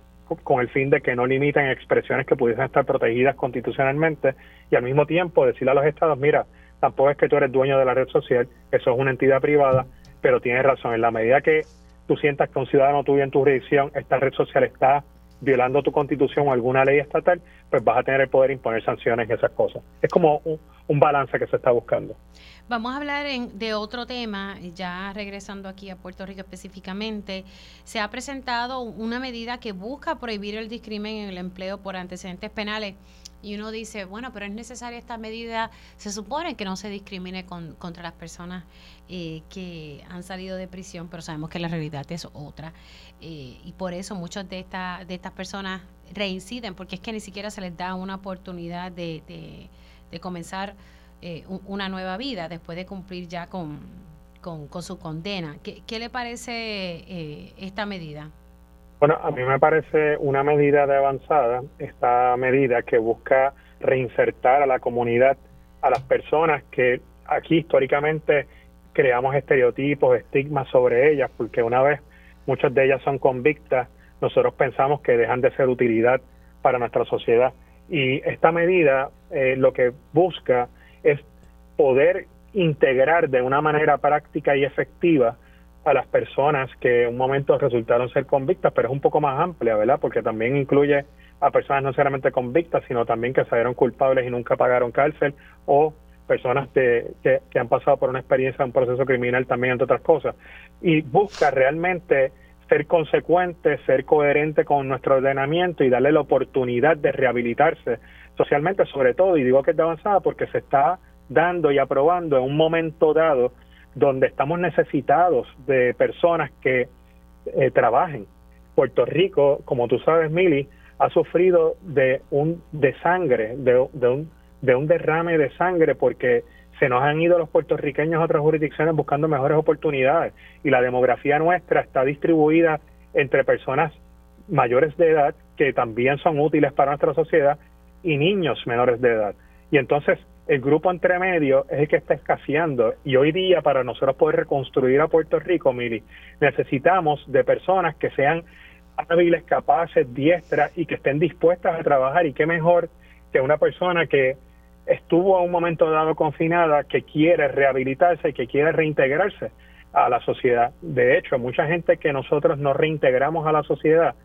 con el fin de que no limiten expresiones que pudiesen estar protegidas constitucionalmente y al mismo tiempo decirle a los estados, mira, tampoco es que tú eres dueño de la red social, eso es una entidad privada, pero tienes razón, en la medida que tú sientas que un ciudadano tuyo en tu jurisdicción, esta red social está violando tu constitución o alguna ley estatal, pues vas a tener el poder de imponer sanciones y esas cosas. Es como un, balance que se está buscando. Vamos a hablar de otro tema, ya regresando aquí a Puerto Rico específicamente. Se ha presentado una medida que busca prohibir el discrimen en el empleo por antecedentes penales. Y uno dice, bueno, pero es necesaria esta medida. Se supone que no se discrimine contra las personas eh, que han salido de prisión, pero sabemos que la realidad es otra. Eh, y por eso muchas de, esta, de estas personas reinciden, porque es que ni siquiera se les da una oportunidad de, comenzar eh, una nueva vida después de cumplir ya con, con, su condena. ¿Qué, qué le parece esta medida? Bueno, a mí me parece una medida de avanzada, esta medida que busca reinsertar a la comunidad, a las personas que aquí históricamente creamos estereotipos, estigmas sobre ellas, porque una vez muchas de ellas son convictas, nosotros pensamos que dejan de ser utilidad para nuestra sociedad. Y esta medida eh, lo que busca es poder integrar de una manera práctica y efectiva a las personas que en un momento resultaron ser convictas, pero es un poco más amplia, ¿verdad? Porque también incluye a personas no solamente convictas, sino también que salieron culpables y nunca pagaron cárcel, o personas que, que, han pasado por una experiencia, un proceso criminal también, entre otras cosas. Y busca realmente ser consecuente, ser coherente con nuestro ordenamiento y darle la oportunidad de rehabilitarse socialmente, sobre todo, y digo que es de avanzada porque se está dando y aprobando en un momento dado donde estamos necesitados de personas que eh, trabajen. Puerto Rico, como tú sabes, Mili, ha sufrido de un de sangre, de, un, de un derrame de sangre porque se nos han ido los puertorriqueños a otras jurisdicciones buscando mejores oportunidades y la demografía nuestra está distribuida entre personas mayores de edad que también son útiles para nuestra sociedad y niños menores de edad. Y entonces el grupo entre medio es el que está escaseando. Y hoy día para nosotros poder reconstruir a Puerto Rico, Mili, necesitamos de personas que sean hábiles, capaces, diestras y que estén dispuestas a trabajar. Y qué mejor que una persona que estuvo a un momento dado confinada, que quiere rehabilitarse y que quiere reintegrarse a la sociedad. De hecho, mucha gente que nosotros no reintegramos a la sociedad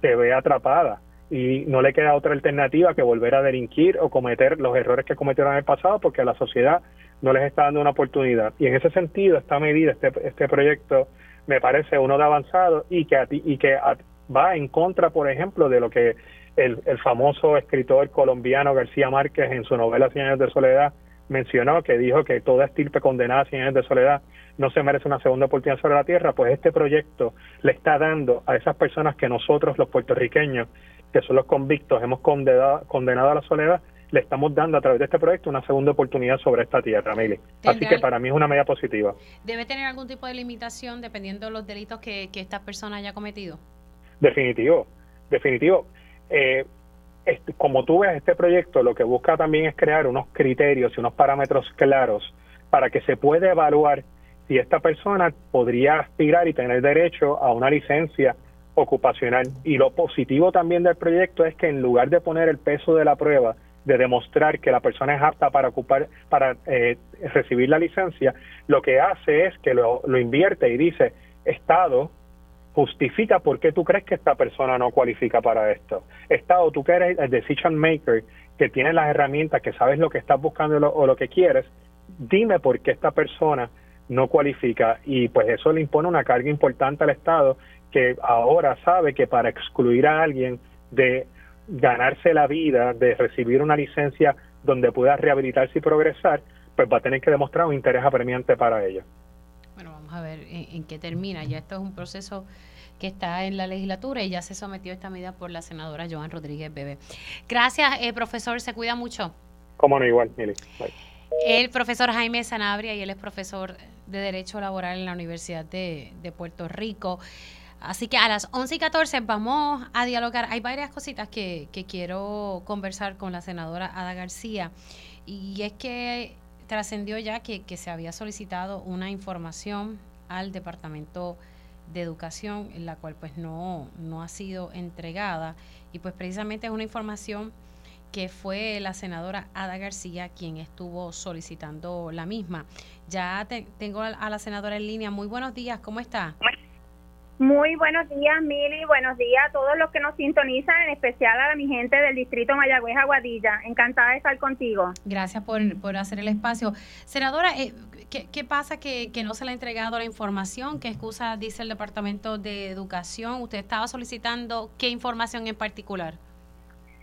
se ve atrapada y no le queda otra alternativa que volver a delinquir o cometer los errores que cometieron en el pasado porque a la sociedad no les está dando una oportunidad. Y en ese sentido, esta medida, este, este proyecto, me parece uno de avanzado y que, y que va en contra, por ejemplo, de lo que el, el famoso escritor colombiano García Márquez en su novela Cien años de soledad mencionó, que dijo que toda estirpe condenada a 100 años de soledad no se merece una segunda oportunidad sobre la tierra, pues este proyecto le está dando a esas personas que nosotros, los puertorriqueños, que son los convictos, hemos condenado, condenado a la soledad, le estamos dando a través de este proyecto una segunda oportunidad sobre esta tierra, Mili. Así que para mí es una medida positiva. ¿Debe tener algún tipo de limitación dependiendo de los delitos que, que esta persona haya cometido? Definitivo, definitivo. Eh, como tú ves, este proyecto lo que busca también es crear unos criterios y unos parámetros claros para que se pueda evaluar si esta persona podría aspirar y tener derecho a una licencia ocupacional. Y lo positivo también del proyecto es que en lugar de poner el peso de la prueba, de demostrar que la persona es apta para ocupar, para eh, recibir la licencia, lo que hace es que lo, lo invierte y dice, Estado, justifica por qué tú crees que esta persona no cualifica para esto. Estado, tú que eres el decision maker, que tienes las herramientas, que sabes lo que estás buscando o lo que quieres, dime por qué esta persona no cualifica y pues eso le impone una carga importante al Estado que ahora sabe que para excluir a alguien de ganarse la vida, de recibir una licencia donde pueda rehabilitarse y progresar, pues va a tener que demostrar un interés apremiante para ello. Bueno, vamos a ver en, qué termina. Ya esto es un proceso que está en la legislatura y ya se sometió esta medida por la senadora Joan Rodríguez Bebe. Gracias, eh, profesor. Se cuida mucho. Cómo no, igual, Mili. El profesor Jaime Sanabria y él es profesor de Derecho Laboral en la Universidad de, Puerto Rico. Así que a las 11 y 14 vamos a dialogar. Hay varias cositas que, que quiero conversar con la senadora Ada García. Y es que trascendió ya que, que, se había solicitado una información al Departamento de Educación, en la cual pues no, no ha sido entregada. Y pues precisamente es una información que fue la senadora Ada García quien estuvo solicitando la misma. Ya tengo a la senadora en línea. Muy buenos días, ¿cómo está? Muy buenos días, Mili. Buenos días a todos los que nos sintonizan, en especial a mi gente del distrito Mayagüez Aguadilla. Encantada de estar contigo. Gracias por, por hacer el espacio. Senadora, eh, ¿qué, ¿qué, pasa que, que, no se le ha entregado la información? ¿Qué excusa dice el Departamento de Educación? ¿Usted estaba solicitando qué información en particular?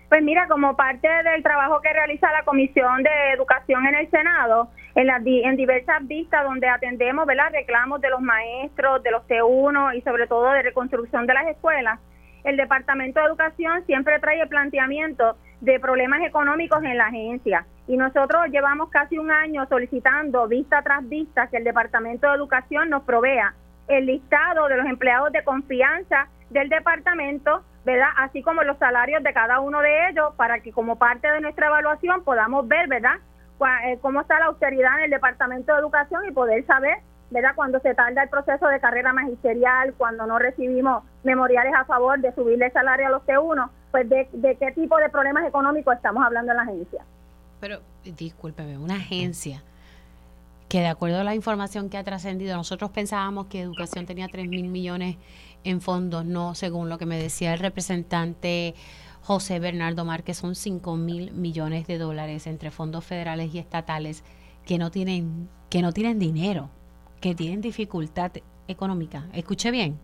Pues mira, como parte del trabajo que realiza la Comisión de Educación en el Senado, en, en diversas vistas donde atendemos ¿verdad? reclamos de los maestros, de los T1 y sobre todo de reconstrucción de las escuelas, el Departamento de Educación siempre trae el planteamiento de problemas económicos en la agencia. Y nosotros llevamos casi un año solicitando vista tras vista que el Departamento de Educación nos provea el listado de los empleados de confianza del departamento ¿verdad? Así como los salarios de cada uno de ellos para que como parte de nuestra evaluación podamos ver, ¿verdad? Eh, cómo está la austeridad en el Departamento de Educación y poder saber, ¿verdad? Cuando se tarda el proceso de carrera magisterial, cuando no recibimos memoriales a favor de subirle el salario a los T1, pues de, de qué tipo de problemas económicos estamos hablando en la agencia. Pero, discúlpeme, una agencia que de acuerdo a la información que ha trascendido, nosotros pensábamos que educación tenía 3 mil millones en fondos, no, según lo que me decía el representante José Bernardo Márquez, son 5 mil millones de dólares entre fondos federales y estatales que no tienen, que no tienen dinero, que tienen dificultad económica. ¿Escuché bien?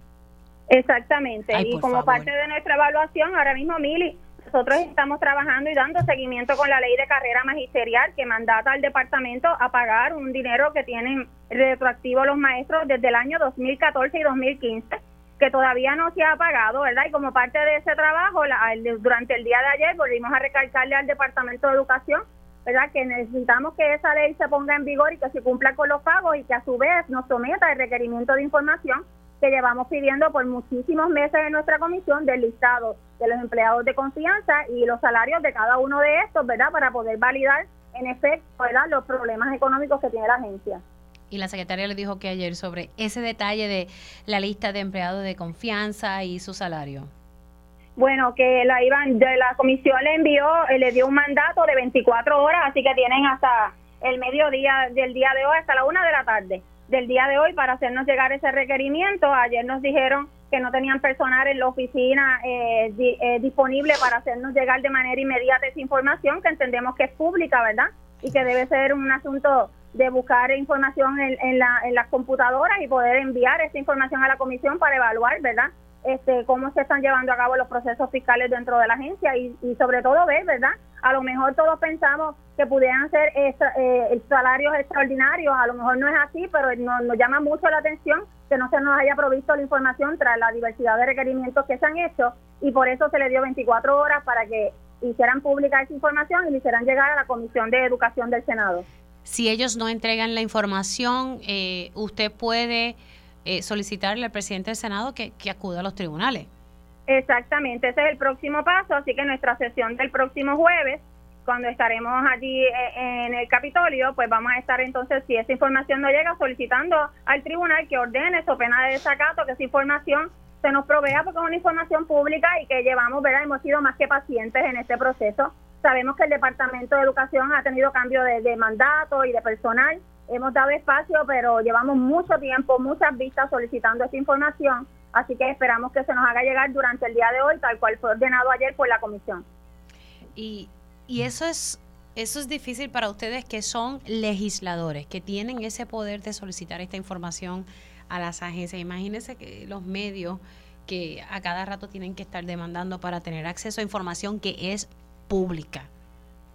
Exactamente. y como parte de nuestra evaluación, ahora mismo, Mili, nosotros estamos trabajando y dando seguimiento con la ley de carrera magisterial que mandata al departamento a pagar un dinero que tienen retroactivo los maestros desde el año 2014 y 2015 que todavía no se ha pagado, ¿verdad? Y como parte de ese trabajo, durante el día de ayer volvimos a recalcarle al Departamento de Educación, ¿verdad? Que necesitamos que esa ley se ponga en vigor y que se cumpla con los pagos y que a su vez nos someta el requerimiento de información que llevamos pidiendo por muchísimos meses en nuestra comisión del listado de los empleados de confianza y los salarios de cada uno de estos, ¿verdad? Para poder validar en efecto, ¿verdad? Los problemas económicos que tiene la agencia y la secretaria le dijo que ayer sobre ese detalle de la lista de empleados de confianza y su salario? Bueno, que la iban, de la comisión le envió, eh, le dio un mandato de 24 horas, así que tienen hasta el mediodía del día de hoy, hasta la una de la tarde del día de hoy para hacernos llegar ese requerimiento. Ayer nos dijeron que no tenían personal en la oficina eh, eh, disponible para hacernos llegar de manera inmediata esa información que entendemos que es pública, ¿verdad? Y que debe ser un asunto de buscar información en, la, en las computadoras y poder enviar esa información a la comisión para evaluar, ¿verdad? Este, cómo se están llevando a cabo los procesos fiscales dentro de la agencia y, sobre todo ver, ¿verdad? A lo mejor todos pensamos que pudieran ser eh, salarios extraordinarios, a lo mejor no es así, pero nos, nos llama mucho la atención que no se nos haya provisto la información tras la diversidad de requerimientos que se han hecho y por eso se le dio 24 horas para que hicieran pública esa información y le hicieran llegar a la Comisión de Educación del Senado si ellos no entregan la información, eh, usted puede eh, solicitarle al presidente del Senado que, que acuda a los tribunales. Exactamente, ese es el próximo paso, así que nuestra sesión del próximo jueves, cuando estaremos allí eh, en el Capitolio, pues vamos a estar entonces, si esa información no llega, solicitando al tribunal que ordene su pena de desacato, que esa información se nos provea porque es una información pública y que llevamos, ¿verdad? Hemos sido más que pacientes en este proceso Sabemos que el Departamento de Educación ha tenido cambio de, mandato y de personal. Hemos dado espacio, pero llevamos mucho tiempo, muchas vistas solicitando esta información. Así que esperamos que se nos haga llegar durante el día de hoy, tal cual fue ordenado ayer por la comisión. Y, y eso es eso es difícil para ustedes que son legisladores, que tienen ese poder de solicitar esta información a las agencias. Imagínense que los medios que a cada rato tienen que estar demandando para tener acceso a información que es pública.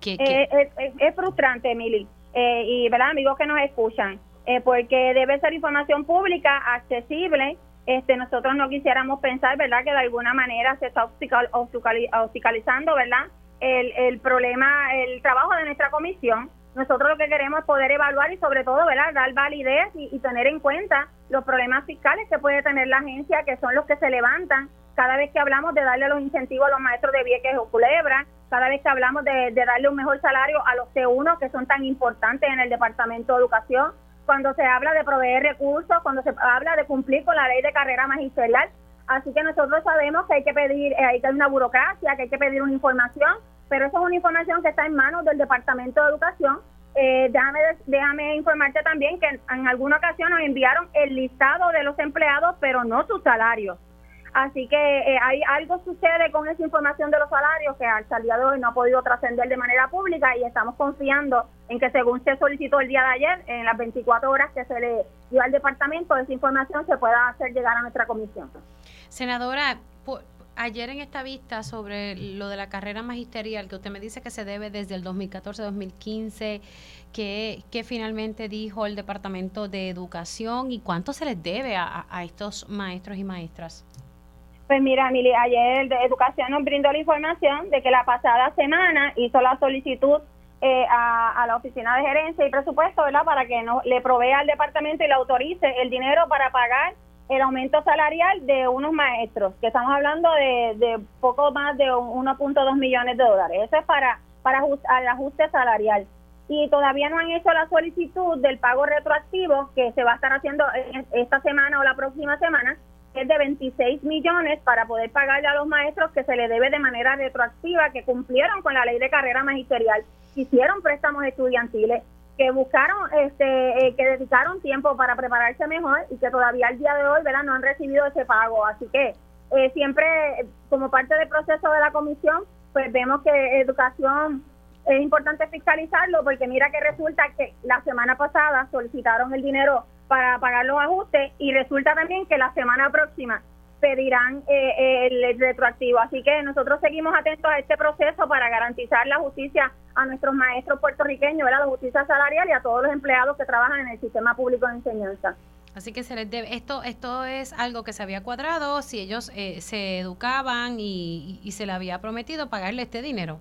Que, Eh, es, es- es frustrante, Emily, eh, y verdad amigos que nos escuchan, eh, porque debe ser información pública, accesible. Este, nosotros no quisiéramos pensar, verdad, que de alguna manera se está obstacalizando, verdad, el, el problema, el trabajo de nuestra comisión. Nosotros lo que queremos es poder evaluar y sobre todo, verdad, dar validez y, y tener en cuenta los problemas fiscales que puede tener la agencia, que son los que se levantan cada vez que hablamos de darle los incentivos a los maestros de Vieques o Culebra, cada vez que hablamos de, darle un mejor salario a los T1 que son tan importantes en el Departamento de Educación, cuando se habla de proveer recursos, cuando se habla de cumplir con la ley de carrera magisterial. Así que nosotros sabemos que hay que pedir, eh, hay que hay una burocracia, que hay que pedir una información, pero eso es una información que está en manos del Departamento de Educación. Eh, déjame, déjame informarte también que en, en alguna ocasión nos enviaron el listado de los empleados, pero no sus salarios. Así que eh, hay algo sucede con esa información de los salarios que hasta el día de hoy no ha podido trascender de manera pública y estamos confiando en que según se solicitó el día de ayer, en las 24 horas que se le dio al departamento, esa información se pueda hacer llegar a nuestra comisión. Senadora, ayer en esta vista sobre lo de la carrera magisterial, que usted me dice que se debe desde el 2014-2015, que, que finalmente dijo el Departamento de Educación y cuánto se les debe a- a estos maestros y maestras. Pues mira, Mili, ayer de Educación nos brindó la información de que la pasada semana hizo la solicitud eh, a, la Oficina de Gerencia y Presupuesto, ¿verdad? Para que no, le provea al departamento y le autorice el dinero para pagar el aumento salarial de unos maestros, que estamos hablando de, poco más de un- 1.2 millones de dólares. Eso es para, para ajust- el ajuste salarial. Y todavía no han hecho la solicitud del pago retroactivo que se va a estar haciendo en- esta semana o la próxima semana, es de 26 millones para poder pagarle a los maestros que se le debe de manera retroactiva, que cumplieron con la ley de carrera magisterial, hicieron préstamos estudiantiles, que buscaron, este, eh, que dedicaron tiempo para prepararse mejor y que todavía al día de hoy, ¿verdad? No han recibido ese pago. Así que eh, siempre, eh, como parte del proceso de la comisión, pues vemos que educación es importante fiscalizarlo porque mira que resulta que la semana pasada solicitaron el dinero para pagar los ajustes y resulta también que la semana próxima pedirán eh, eh, el retroactivo. Así que nosotros seguimos atentos a este proceso para garantizar la justicia a nuestros maestros puertorriqueños, ¿verdad? la justicia salarial y a todos los empleados que trabajan en el sistema público de enseñanza. Así que se les debe, esto, esto es algo que se había cuadrado, si ellos eh, se educaban y, y se le había prometido pagarle este dinero.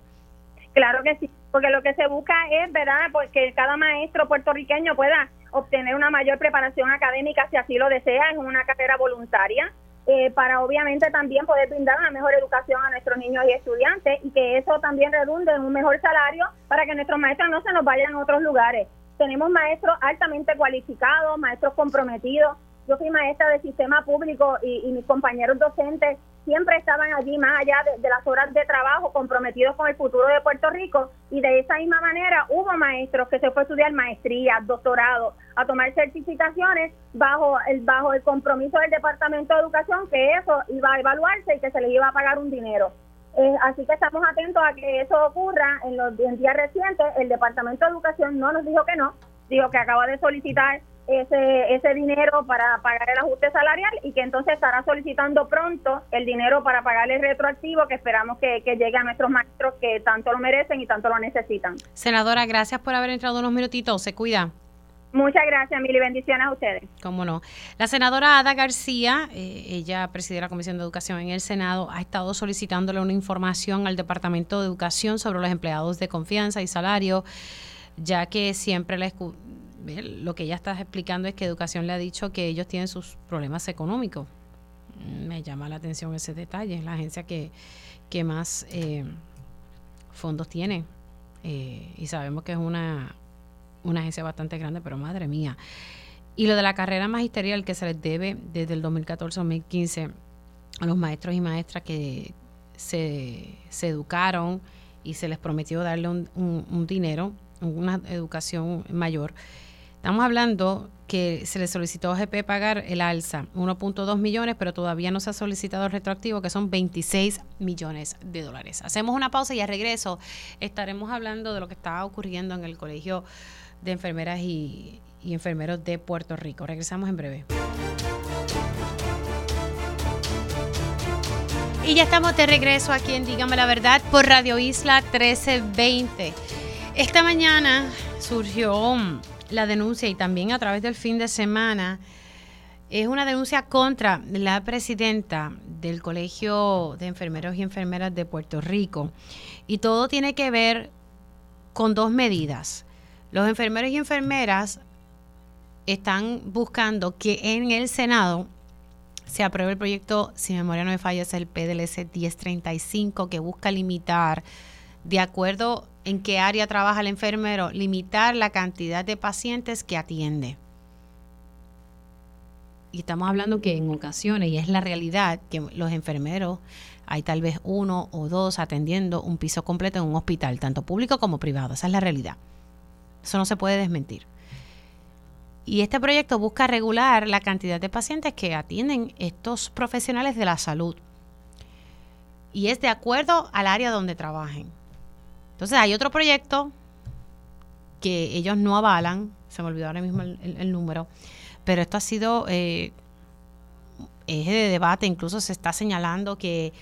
Claro que sí, porque lo que se busca es, ¿verdad?, porque cada maestro puertorriqueño pueda obtener una mayor preparación académica si así lo desea, es una carrera voluntaria, eh, para obviamente también poder brindar una mejor educación a nuestros niños y estudiantes y que eso también redunde en un mejor salario para que nuestros maestros no se nos vayan a otros lugares. Tenemos maestros altamente cualificados, maestros comprometidos. Yo fui maestra de sistema público y, y mis compañeros docentes siempre estaban allí más allá de, las horas de trabajo comprometidos con el futuro de Puerto Rico y de esa misma manera hubo maestros que se fue a estudiar maestrías, doctorados, a tomar certificaciones bajo el bajo el compromiso del Departamento de Educación que eso iba a evaluarse y que se les iba a pagar un dinero. Eh, así que estamos atentos a que eso ocurra en los días recientes. El Departamento de Educación no nos dijo que no, dijo que acaba de solicitar ese, ese dinero para pagar el ajuste salarial y que entonces estará solicitando pronto el dinero para pagar el retroactivo que esperamos que, que llegue a nuestros maestros que tanto lo merecen y tanto lo necesitan. Senadora, gracias por haber entrado unos minutitos. Se cuida. Muchas gracias, mil y bendiciones a ustedes. Cómo no. La senadora Ada García, eh, ella preside la Comisión de Educación en el Senado, ha estado solicitándole una información al Departamento de Educación sobre los empleados de confianza y salario, ya que siempre la lo que ella está explicando es que Educación le ha dicho que ellos tienen sus problemas económicos. Mm, Me llama la atención ese detalle. Es la agencia que, que más eh, fondos tiene. eh, y sabemos que es una, una agencia bastante grande, pero madre mía. Y lo de la carrera magisterial que se les debe desde el 2014-2015 a los maestros y maestras que se, se educaron y se les prometió darle un, un- un dinero, una educación mayor. Estamos hablando que se le solicitó a GP pagar el alza, 1.2 millones, pero todavía no se ha solicitado el retroactivo, que son 26 millones de dólares. Hacemos una pausa y al regreso estaremos hablando de lo que está ocurriendo en el Colegio de Enfermeras y, y Enfermeros de Puerto Rico. Regresamos en breve. Y ya estamos de regreso aquí en Dígame la Verdad por Radio Isla 1320. Esta mañana surgió la denuncia y también a través del fin de semana es una denuncia contra la presidenta del Colegio de Enfermeros y Enfermeras de Puerto Rico. Y todo tiene que ver con dos medidas. Los enfermeros y enfermeras están buscando que en el Senado se apruebe el proyecto, si memoria no me falla, es el PDLS 1035, que busca limitar, de acuerdo en qué área trabaja el enfermero, limitar la cantidad de pacientes que atiende. Y estamos hablando que en ocasiones, y es la realidad, que los enfermeros hay tal vez uno o dos atendiendo un piso completo en un hospital, tanto público como privado. Esa es la realidad. Eso no se puede desmentir. Y este proyecto busca regular la cantidad de pacientes que atienden estos profesionales de la salud. Y es de acuerdo al área donde trabajen. Entonces hay otro proyecto que ellos no avalan, se me olvidó ahora mismo el, número, pero esto ha sido eh, eje de debate, incluso se está señalando que,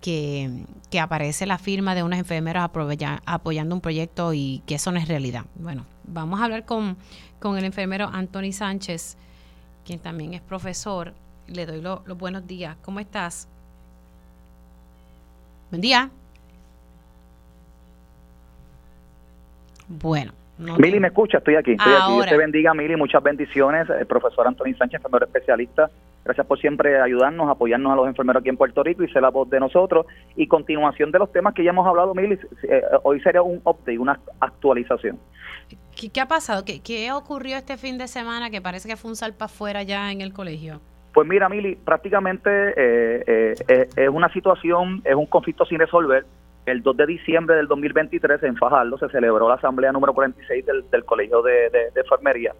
que, aparece la firma de unas enfermeras apoyando un proyecto y que eso no es realidad. Bueno, vamos a hablar con, con el enfermero Anthony Sánchez, quien también es profesor. Le doy los buenos días. ¿Cómo estás? Buen día. Bueno. Mili, me escucha, estoy aquí. Estoy aquí. Dios te bendiga, Mili, muchas bendiciones. El profesor Antonio Sánchez, enfermero especialista. Gracias por siempre ayudarnos, apoyarnos a los enfermeros aquí en Puerto Rico y ser la voz de nosotros. Y continuación de los temas que ya hemos hablado, Mili, eh, hoy sería un update, una actualización. ¿Qué, ha pasado? ¿Qué, ¿Qué, ocurrió este fin de semana que parece que fue un salpa afuera ya en el colegio? Pues mira, Mili, prácticamente eh, eh, es una situación, es un conflicto sin resolver el 2 de diciembre del 2023 en Fajardo se celebró la asamblea número 46 del, Colegio de, Enfermería.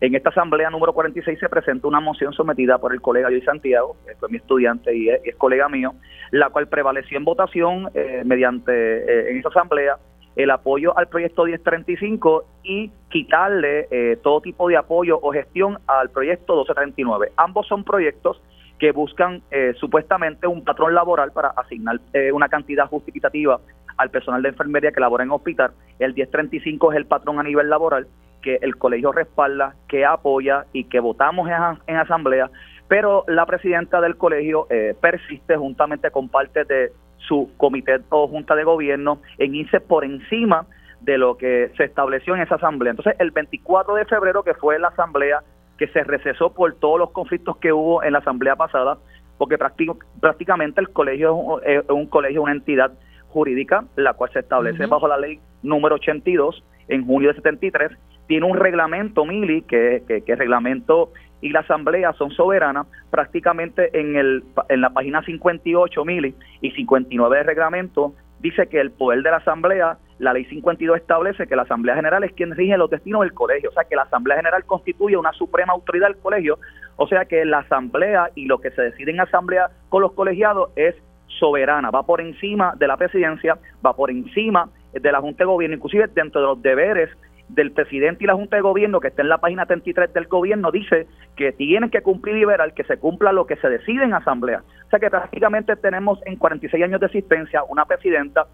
En esta asamblea número 46 se presentó una moción sometida por el colega Luis Santiago, que fue mi estudiante y es, colega mío, la cual prevaleció en votación eh, mediante eh, en esa asamblea el apoyo al proyecto 1035 y quitarle eh, todo tipo de apoyo o gestión al proyecto 1239. Ambos son proyectos que buscan eh, supuestamente un patrón laboral para asignar eh, una cantidad justificativa al personal de enfermería que labora en hospital. El 1035 es el patrón a nivel laboral que el colegio respalda, que apoya y que votamos en, asamblea, pero la presidenta del colegio eh, persiste juntamente con parte de su comité o junta de gobierno en irse por encima de lo que se estableció en esa asamblea. Entonces, el 24 de febrero, que fue la asamblea que se recesó por todos los conflictos que hubo en la asamblea pasada, porque prácticamente el colegio es un, colegio, una entidad jurídica, la cual se establece bajo la ley número 82 en junio de 73, tiene un reglamento, Mili, que, que, que el reglamento y la asamblea son soberanas, prácticamente en, el, en la página 58, Mili, y 59 del reglamento, dice que el poder de la asamblea la ley 52 establece que la Asamblea General es quien rige los destinos del colegio, o sea que la Asamblea General constituye una suprema autoridad del colegio, o sea que la Asamblea y lo que se decide en Asamblea con los colegiados es soberana, va por encima de la presidencia, va por encima de la Junta de Gobierno, inclusive dentro de los deberes del presidente y la Junta de Gobierno, que está en la página 33 del gobierno, dice que tienen que cumplir y liberar que se cumpla lo que se decide en asamblea. O sea que prácticamente tenemos en 46 años de existencia una presidenta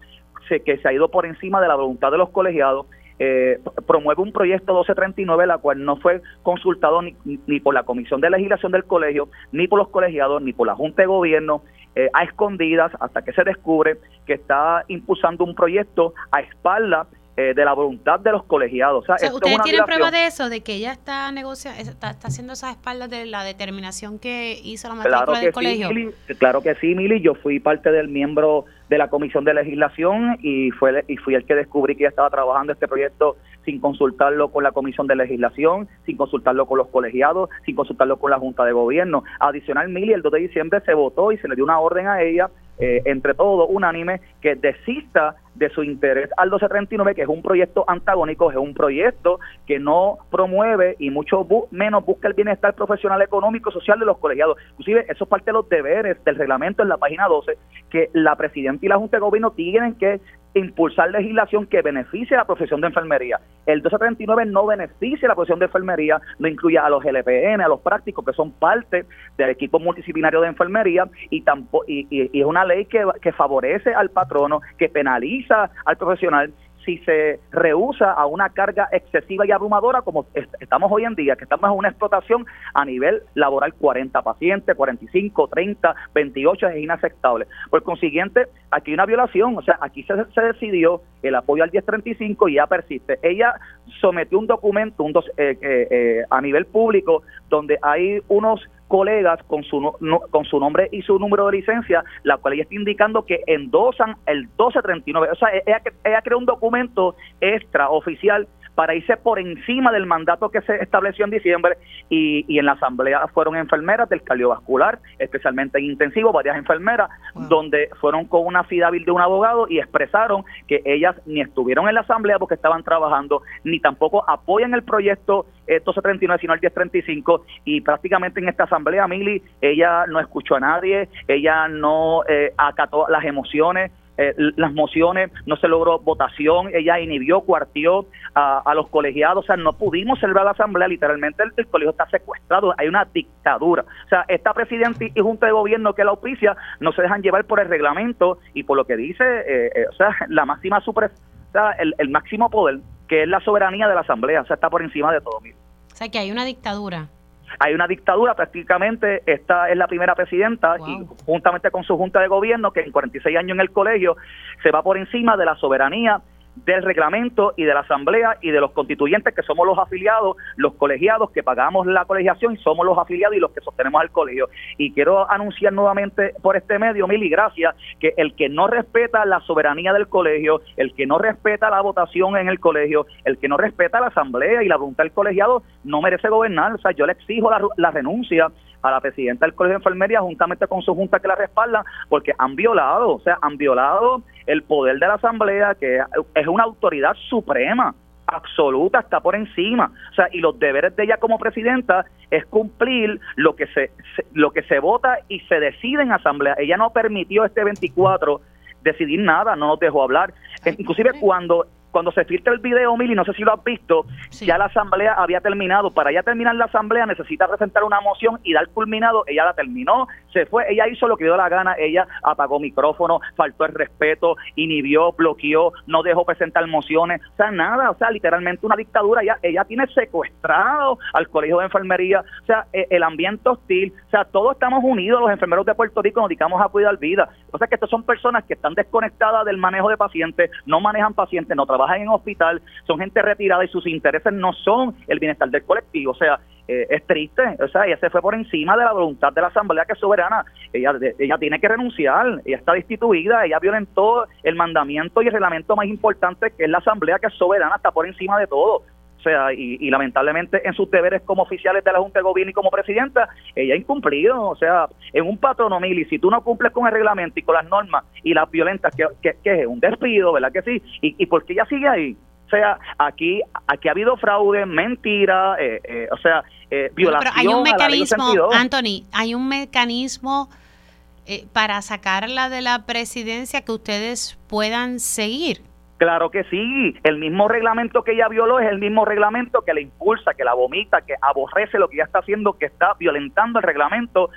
que se ha ido por encima de la voluntad de los colegiados, eh, promueve un proyecto 1239, la cual no fue consultado ni, por la Comisión de Legislación del Colegio, ni por los colegiados, ni por la Junta de Gobierno, eh, a escondidas, hasta que se descubre que está impulsando un proyecto a espalda eh, de la voluntad de los colegiados. O sea, ¿Ustedes tienen prueba de eso, de que ella está negociando, está, haciendo esas espaldas de la determinación que hizo la matrícula claro del colegio? claro que sí, Mili. Yo fui parte del miembro de la Comisión de Legislación y, fue, y fui el que descubrí que ella estaba trabajando este proyecto sin consultarlo con la Comisión de Legislación, sin consultarlo con los colegiados, sin consultarlo con la Junta de Gobierno. Adicional, Mili, el 2 de diciembre se votó y se le dio una orden a ella eh, entre todos, unánime, que desista de su interés al 1239, que es un proyecto antagónico, es un proyecto que no promueve y mucho menos busca el bienestar profesional, económico, social de los colegiados. Inclusive, eso es parte de los deberes del reglamento en la página 12, que la presidenta y la Junta de Gobierno tienen que impulsar legislación que beneficie a la profesión de enfermería. El 1239 no beneficia a la profesión de enfermería, no incluye a los LPN, a los prácticos que son parte del equipo multidisciplinario de enfermería y, tampoco, y, y es una ley que, que favorece al patrono, que penaliza al profesional si se rehúsa a una carga excesiva y abrumadora como estamos hoy en día, que estamos en una explotación a nivel laboral 40 pacientes, 45, 30, 28 es inaceptable. Por consiguiente, aquí hay una violación, o sea, aquí se, se decidió el apoyo al 1035 y ya persiste. Ella sometió un documento un eh, eh, eh, a nivel público donde hay unos colegas con su, con su nombre y su número de licencia, la cual ella está indicando que endosan el 1239. O sea, ella, ella creó un documento extraoficial para irse por encima del mandato que se estableció en diciembre y, y en la asamblea fueron enfermeras del cardiovascular, especialmente en intensivo, varias enfermeras, donde fueron con una fidavil de un abogado y expresaron que ellas ni estuvieron en la asamblea porque estaban trabajando, ni tampoco apoyan el proyecto 1239, sino el 1035 y prácticamente en esta asamblea, Mili, ella no escuchó a nadie, ella no eh, acató las emociones, eh, las mociones, no se logró votación, ella inhibió, cuartió a, los colegiados, o sea, no pudimos celebrar la asamblea, literalmente el, colegio está secuestrado, hay una dictadura. O sea, esta presidenta y junta de gobierno que la auspicia no se dejan llevar por el reglamento y por lo que dice, eh, eh, o sea, (laughs) la máxima super, el, el, máximo poder, que es la soberanía de la asamblea, o sea, está por encima de todo. O sea, que hay una dictadura hay una dictadura, prácticamente esta es la primera presidenta y juntamente con su junta de gobierno que en 46 años en el colegio se va por encima de la soberanía del reglamento y de la asamblea y de los constituyentes que somos los afiliados, los colegiados que pagamos la colegiación y somos los afiliados y los que sostenemos al colegio. Y quiero anunciar nuevamente por este medio, mil y gracias, que el que no respeta la soberanía del colegio, el que no respeta la votación en el colegio, el que no respeta la asamblea y la voluntad del colegiado, no merece gobernar. O sea, yo le exijo la, la renuncia a la presidenta del Colegio de Enfermería juntamente con su junta que la respalda porque han violado, o sea, han violado el poder de la Asamblea, que es una autoridad suprema, absoluta, está por encima. O sea, y los deberes de ella como presidenta es cumplir lo que se, lo que se vota y se decide en asamblea. Ella no permitió este 24 decidir nada, no nos dejó hablar. Inclusive cuando cuando se filtra el video, Mili, no sé si lo has visto, ya la asamblea había terminado. Para ya terminar la asamblea necesita presentar una moción y dar culminado. Ella la terminó, se fue, ella hizo lo que dio la gana, ella apagó micrófono, faltó el respeto, inhibió, bloqueó, no dejó presentar mociones, o sea, nada, o sea, literalmente una dictadura. Ella, ella tiene secuestrado al colegio de enfermería, o sea, e, el ambiente hostil, o sea, todos estamos unidos, los enfermeros de Puerto Rico nos dedicamos a cuidar vida. O sea, que estas son personas que están desconectadas del manejo de pacientes, no manejan pacientes, no trabajan trabajan en hospital, son gente retirada y sus intereses no son el bienestar del colectivo. O sea, eh, es triste. O sea, ella se fue por encima de la voluntad de la Asamblea que es soberana. Ella, ella tiene que renunciar, ella está destituida, ella violentó el mandamiento y el reglamento más importante que es la Asamblea que es soberana, está por encima de todo. O sea, y, lamentablemente en sus deberes como oficiales de la Junta de Gobierno y como presidenta, ella ha incumplido. O sea, en un patrono y si tú no cumples con el reglamento y con las normas y las violentas, que, que, es un despido, ¿verdad que sí? ¿Y, y por qué ella sigue ahí? O sea, aquí, aquí ha habido fraude, mentira, eh, eh, o sea, eh, violación. pero hay un mecanismo, Anthony, hay un mecanismo para sacarla de la presidencia que ustedes puedan seguir. Claro que sí, el mismo reglamento que ella violó es el mismo reglamento que le impulsa, que la vomita, que aborrece lo que ella está haciendo, que está violentando el reglamento,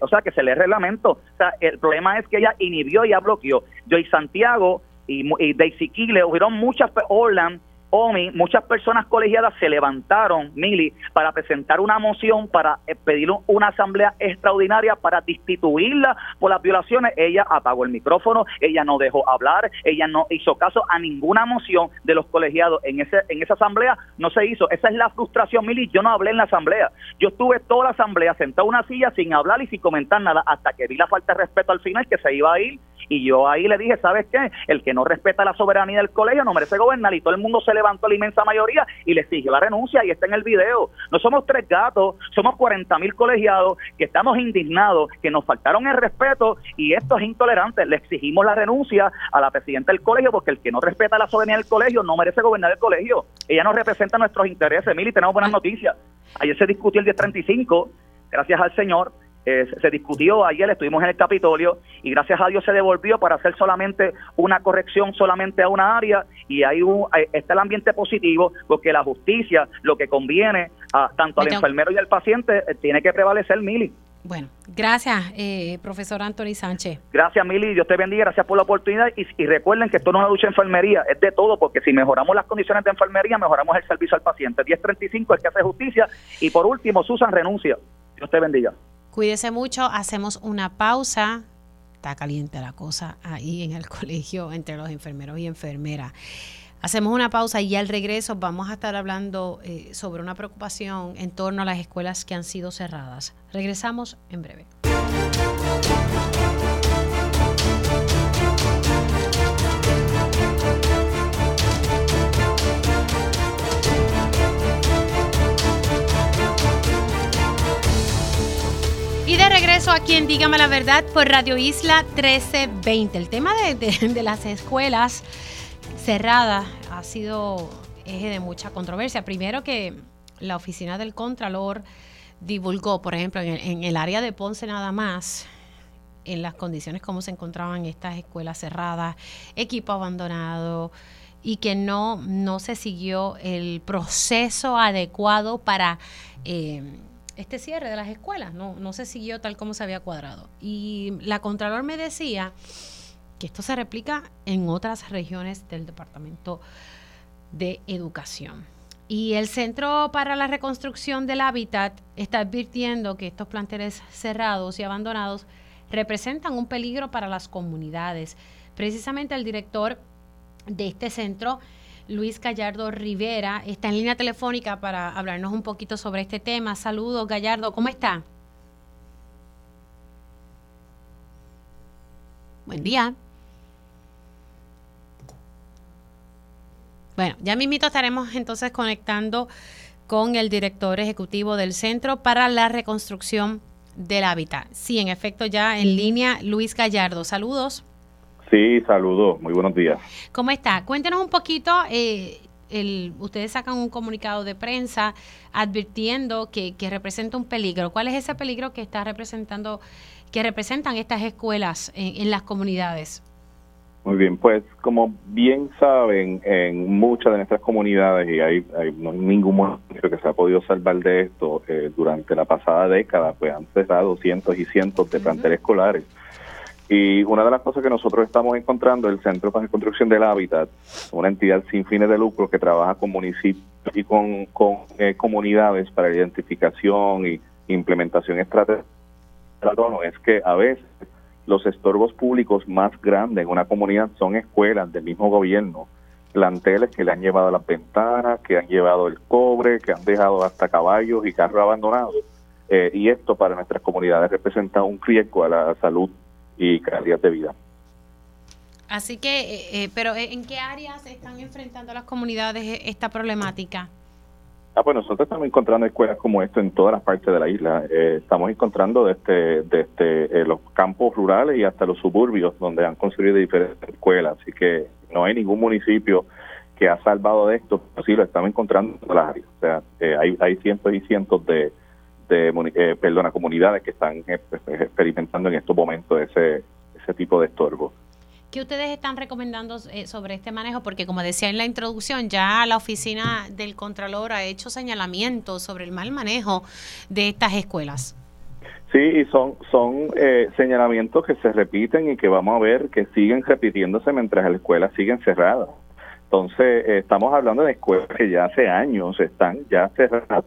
o sea, que se lee el reglamento. O sea, el problema es que ella inhibió y ya bloqueó. y Santiago y, y Daisy Kigle, hubieron muchas, Orland, OMI, muchas personas colegiadas se levantaron, Mili, para presentar una moción para eh, pedir una asamblea extraordinaria para destituirla por las violaciones. Ella apagó el micrófono, ella no dejó hablar, ella no hizo caso a ninguna moción de los colegiados en ese en esa asamblea, no se hizo. Esa es la frustración, Mili. Yo no hablé en la asamblea. Yo estuve toda la asamblea sentado en una silla sin hablar y sin comentar nada hasta que vi la falta de respeto al final que se iba a ir y yo ahí le dije, ¿sabes qué? El que no respeta la soberanía del colegio no merece gobernar y todo el mundo se levantó la inmensa mayoría y le exigió la renuncia y está en el video. No somos tres gatos, somos 40 mil colegiados que estamos indignados, que nos faltaron el respeto y esto es intolerante. Le exigimos la renuncia a la presidenta del colegio porque el que no respeta la soberanía del colegio no merece gobernar el colegio. Ella no representa nuestros intereses. Mili, tenemos buenas noticias. Ayer se discutió el 1035, gracias al Señor eh, se discutió ayer, estuvimos en el Capitolio y gracias a Dios se devolvió para hacer solamente una corrección solamente a una área y ahí está el ambiente positivo porque la justicia, lo que conviene a, tanto al enfermero y al paciente, eh, tiene que prevalecer, Mili. Bueno, gracias, eh, profesor Anthony Sánchez. Gracias, Mili. Dios te bendiga. Gracias por la oportunidad. Y, y, recuerden que esto no es una lucha de enfermería, es de todo, porque si mejoramos las condiciones de enfermería, mejoramos el servicio al paciente. 1035 es que hace justicia. Y por último, Susan renuncia. Dios te bendiga. Cuídese mucho, hacemos una pausa. Está caliente la cosa ahí en el (laughs) colegio entre los enfermeros y enfermeras. Hacemos una pausa y al regreso vamos a estar hablando eh, sobre una preocupación en torno a las escuelas que han sido cerradas. Regresamos en breve. Y de regreso aquí en Dígame la Verdad por Radio Isla 1320. El tema de, las escuelas cerradas ha sido eje de mucha controversia. Primero que la oficina del Contralor divulgó, por ejemplo, en el, área de Ponce nada más, en las condiciones como se encontraban estas escuelas cerradas, equipo abandonado y que no, no se siguió el proceso adecuado para... Eh, este cierre de las escuelas, no, no se siguió tal como se había cuadrado. Y la Contralor me decía que esto se replica en otras regiones del Departamento de Educación. Y el Centro para la Reconstrucción del Hábitat está advirtiendo que estos planteles cerrados y abandonados representan un peligro para las comunidades. Precisamente el director de este centro Luis Gallardo Rivera está en línea telefónica para hablarnos un poquito sobre este tema. Saludos, Gallardo, ¿cómo está? Buen día. Bueno, ya mismito estaremos entonces conectando con el director ejecutivo del Centro para la Reconstrucción del Hábitat. Sí, en efecto, ya en línea, Luis Gallardo. Saludos. Sí, saludos, muy buenos días. ¿Cómo está? Cuéntenos un poquito, eh, el, ustedes sacan un comunicado de prensa advirtiendo que, representa un peligro. ¿Cuál es ese peligro que está representando, que representan estas escuelas en, las comunidades? Muy bien, pues como bien saben, en muchas de nuestras comunidades, y hay, hay no hay ningún municipio que se ha podido salvar de esto, eh, durante la pasada década, pues han cerrado cientos y cientos de planteles escolares. Y una de las cosas que nosotros estamos encontrando, el Centro para la Construcción del Hábitat, una entidad sin fines de lucro que trabaja con municipios y con, eh, comunidades para la identificación y implementación estratégica, es que a veces los estorbos públicos más grandes en una comunidad son escuelas del mismo gobierno, planteles que le han llevado las ventanas, que han llevado el cobre, que han dejado hasta caballos y carros abandonados. Eh, y esto para nuestras comunidades representa un riesgo a la salud y calidad de vida. Así que, eh, eh, pero eh, ¿en qué áreas están enfrentando las comunidades esta problemática? Ah, pues nosotros estamos encontrando escuelas como esto en todas las partes de la isla. estamos encontrando desde, desde los campos rurales y hasta los suburbios donde han construido diferentes escuelas. Así que no hay ningún municipio que ha salvado de esto, pero sí lo estamos encontrando en todas las áreas. O sea, hay, hay cientos y cientos de, de eh, perdona, comunidades que están eh, pues, pues, experimentando en estos momentos ese, ese tipo de estorbo. ¿Qué ustedes están recomendando eh, sobre este manejo? Porque como decía en la introducción, ya la oficina del Contralor ha hecho señalamientos sobre el mal manejo de estas escuelas. Sí, y son, son eh, señalamientos que se repiten y que vamos a ver que siguen repitiéndose mientras las escuelas siguen cerradas. Entonces, estamos hablando de escuelas que ya hace años están ya cerradas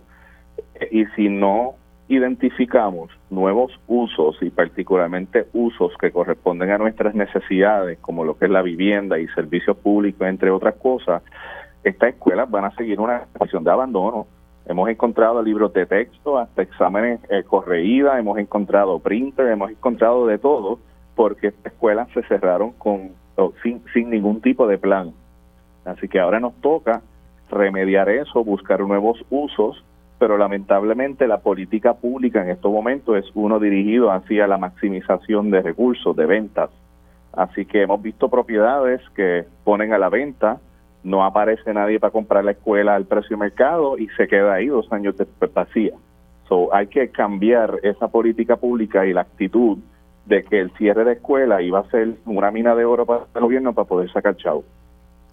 y si no identificamos nuevos usos y particularmente usos que corresponden a nuestras necesidades, como lo que es la vivienda y servicios públicos, entre otras cosas, estas escuelas van a seguir una situación de abandono. Hemos encontrado libros de texto, hasta exámenes eh, correídas, hemos encontrado printer, hemos encontrado de todo, porque estas escuelas se cerraron con sin, sin ningún tipo de plan. Así que ahora nos toca remediar eso, buscar nuevos usos pero lamentablemente la política pública en estos momentos es uno dirigido hacia la maximización de recursos, de ventas. Así que hemos visto propiedades que ponen a la venta, no aparece nadie para comprar la escuela al precio de mercado y se queda ahí dos años después vacía. So, hay que cambiar esa política pública y la actitud de que el cierre de escuela iba a ser una mina de oro para el gobierno para poder sacar chavo.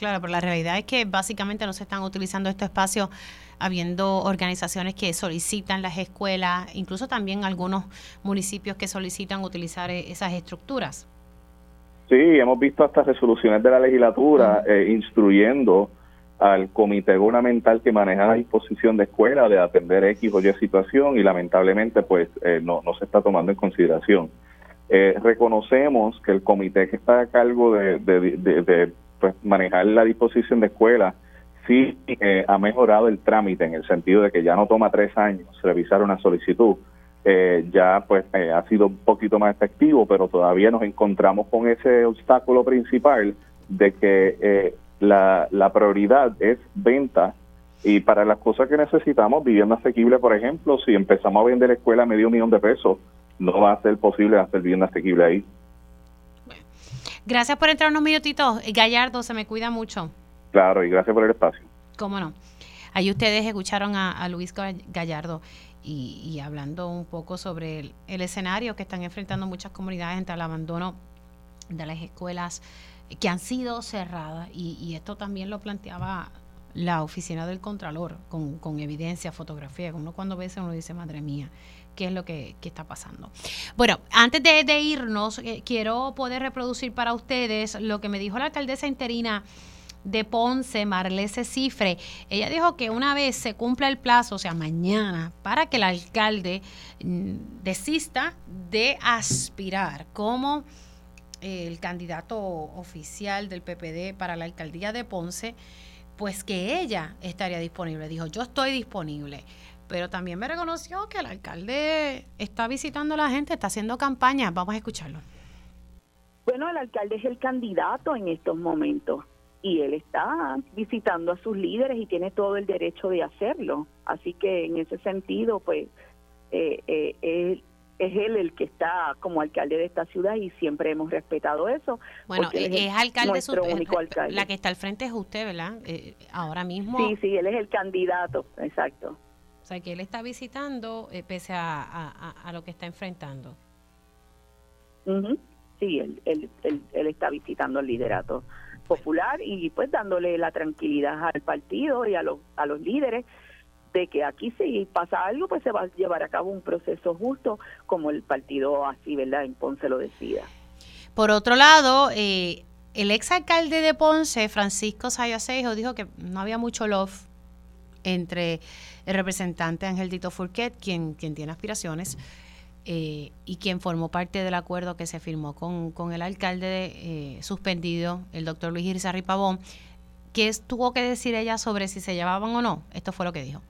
Claro, pero la realidad es que básicamente no se están utilizando estos espacios habiendo organizaciones que solicitan las escuelas, incluso también algunos municipios que solicitan utilizar eh, esas estructuras. Sí, hemos visto hasta resoluciones de la legislatura eh, instruyendo al comité gubernamental que maneja la disposición de escuela de atender X o Y situación y lamentablemente pues eh, no, no se está tomando en consideración. Eh, reconocemos que el comité que está a cargo de, de, pues, manejar la disposición de escuela sí eh, ha mejorado el trámite en el sentido de que ya no toma tres años revisar una solicitud. ya pues ha sido un poquito más efectivo, pero todavía nos encontramos con ese obstáculo principal de que la, la prioridad es venta y para las cosas que necesitamos, vivienda asequible, por ejemplo, si empezamos a vender la escuela a medio millón de pesos, no va a ser posible hacer vivienda asequible ahí. Gracias por entrar unos minutitos. Gallardo, se me cuida mucho. Claro, y gracias por el espacio. Cómo no. Ahí ustedes escucharon a, Luis Gallardo y, hablando un poco sobre el, el, escenario que están enfrentando muchas comunidades entre el abandono de las escuelas que han sido cerradas y, esto también lo planteaba la oficina del Contralor con, con evidencia, fotografía. Uno cuando ve eso uno dice, madre mía, ¿qué es lo que, está pasando? Bueno, antes de, irnos, eh, quiero poder reproducir para ustedes lo que me dijo la alcaldesa interina de Ponce, Marlese Cifre. Ella dijo que una vez se cumpla el plazo, o sea, mañana, para que el alcalde mm, desista de aspirar como el candidato oficial del PPD para la alcaldía de Ponce, pues que ella estaría disponible. Dijo, yo estoy disponible. Pero también me reconoció que el alcalde está visitando a la gente, está haciendo campaña. Vamos a escucharlo. Bueno, el alcalde es el candidato en estos momentos y él está visitando a sus líderes y tiene todo el derecho de hacerlo. Así que en ese sentido, pues, eh, eh, es él el que está como alcalde de esta ciudad y siempre hemos respetado eso. Bueno, es, alcalde, su, único alcalde. La que está al frente es usted, ¿verdad? Eh, ahora mismo. Sí, sí, él es el candidato, exacto. O sea, que él está visitando eh, pese a, a, lo que está enfrentando. Sí, él, él, él, está visitando el liderato popular y pues dándole la tranquilidad al partido y a los, a los líderes de que aquí si pasa algo, pues se va a llevar a cabo un proceso justo, como el partido así, ¿verdad? En Ponce lo decida. Por otro lado, eh, el exalcalde de Ponce, Francisco Sayasejo, dijo que no había mucho love entre el representante Angelito Furquet, quien, quien tiene aspiraciones, eh, y quien formó parte del acuerdo que se firmó con, con el alcalde eh, suspendido, el doctor Luis Irizarry Pavón. ¿Qué tuvo que decir ella sobre si se llevaban o no? Esto fue lo que dijo.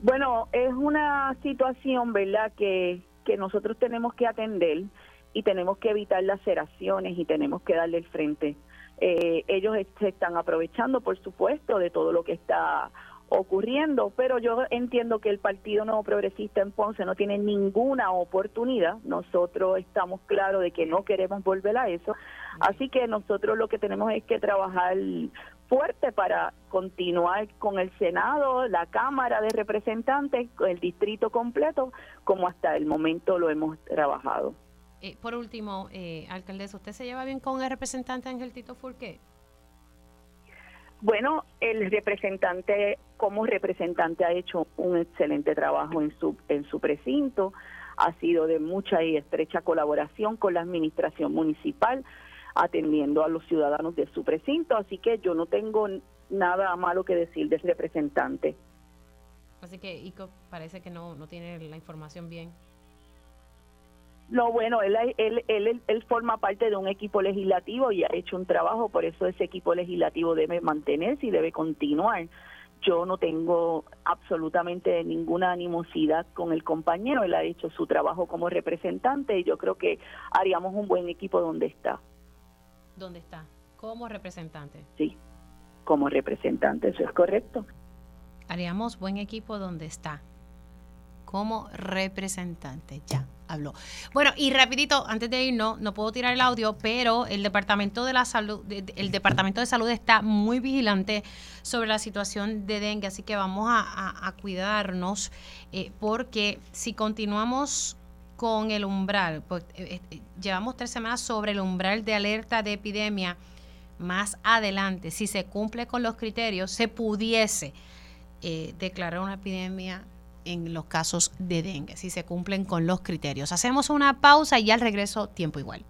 Bueno, es una situación, ¿verdad?, que, que nosotros tenemos que atender y tenemos que evitar laceraciones y tenemos que darle el frente. Eh, ellos se están aprovechando, por supuesto, de todo lo que está ocurriendo, pero yo entiendo que el Partido Nuevo Progresista en Ponce no tiene ninguna oportunidad. Nosotros estamos claros de que no queremos volver a eso. Así que nosotros lo que tenemos es que trabajar fuerte para continuar con el Senado, la Cámara de Representantes, el distrito completo, como hasta el momento lo hemos trabajado. Eh, por último, eh, alcaldesa, ¿usted se lleva bien con el representante Ángel Tito Furqué? Bueno, el representante, como representante, ha hecho un excelente trabajo en su, en su precinto, ha sido de mucha y estrecha colaboración con la administración municipal, atendiendo a los ciudadanos de su precinto, así que yo no tengo nada malo que decir de ese representante. Así que ICO parece que no, no tiene la información bien. No, bueno, él, él, él, él, forma parte de un equipo legislativo y ha hecho un trabajo, por eso ese equipo legislativo debe mantenerse y debe continuar. Yo no tengo absolutamente ninguna animosidad con el compañero, él ha hecho su trabajo como representante y yo creo que haríamos un buen equipo donde está. ¿Dónde está? Como representante. Sí, como representante, eso es correcto. Haríamos buen equipo donde está. Como representante. Ya habló. Bueno, y rapidito, antes de irnos, no puedo tirar el audio, pero el Departamento de la Salud, el Departamento de Salud está muy vigilante sobre la situación de dengue, así que vamos a, cuidarnos, eh, porque si continuamos con el umbral, pues, eh, eh, llevamos tres semanas sobre el umbral de alerta de epidemia, más adelante, si se cumple con los criterios, se pudiese declarar una epidemia en los casos de dengue, si se cumplen con los criterios. Hacemos una pausa y al regreso tiempo igual.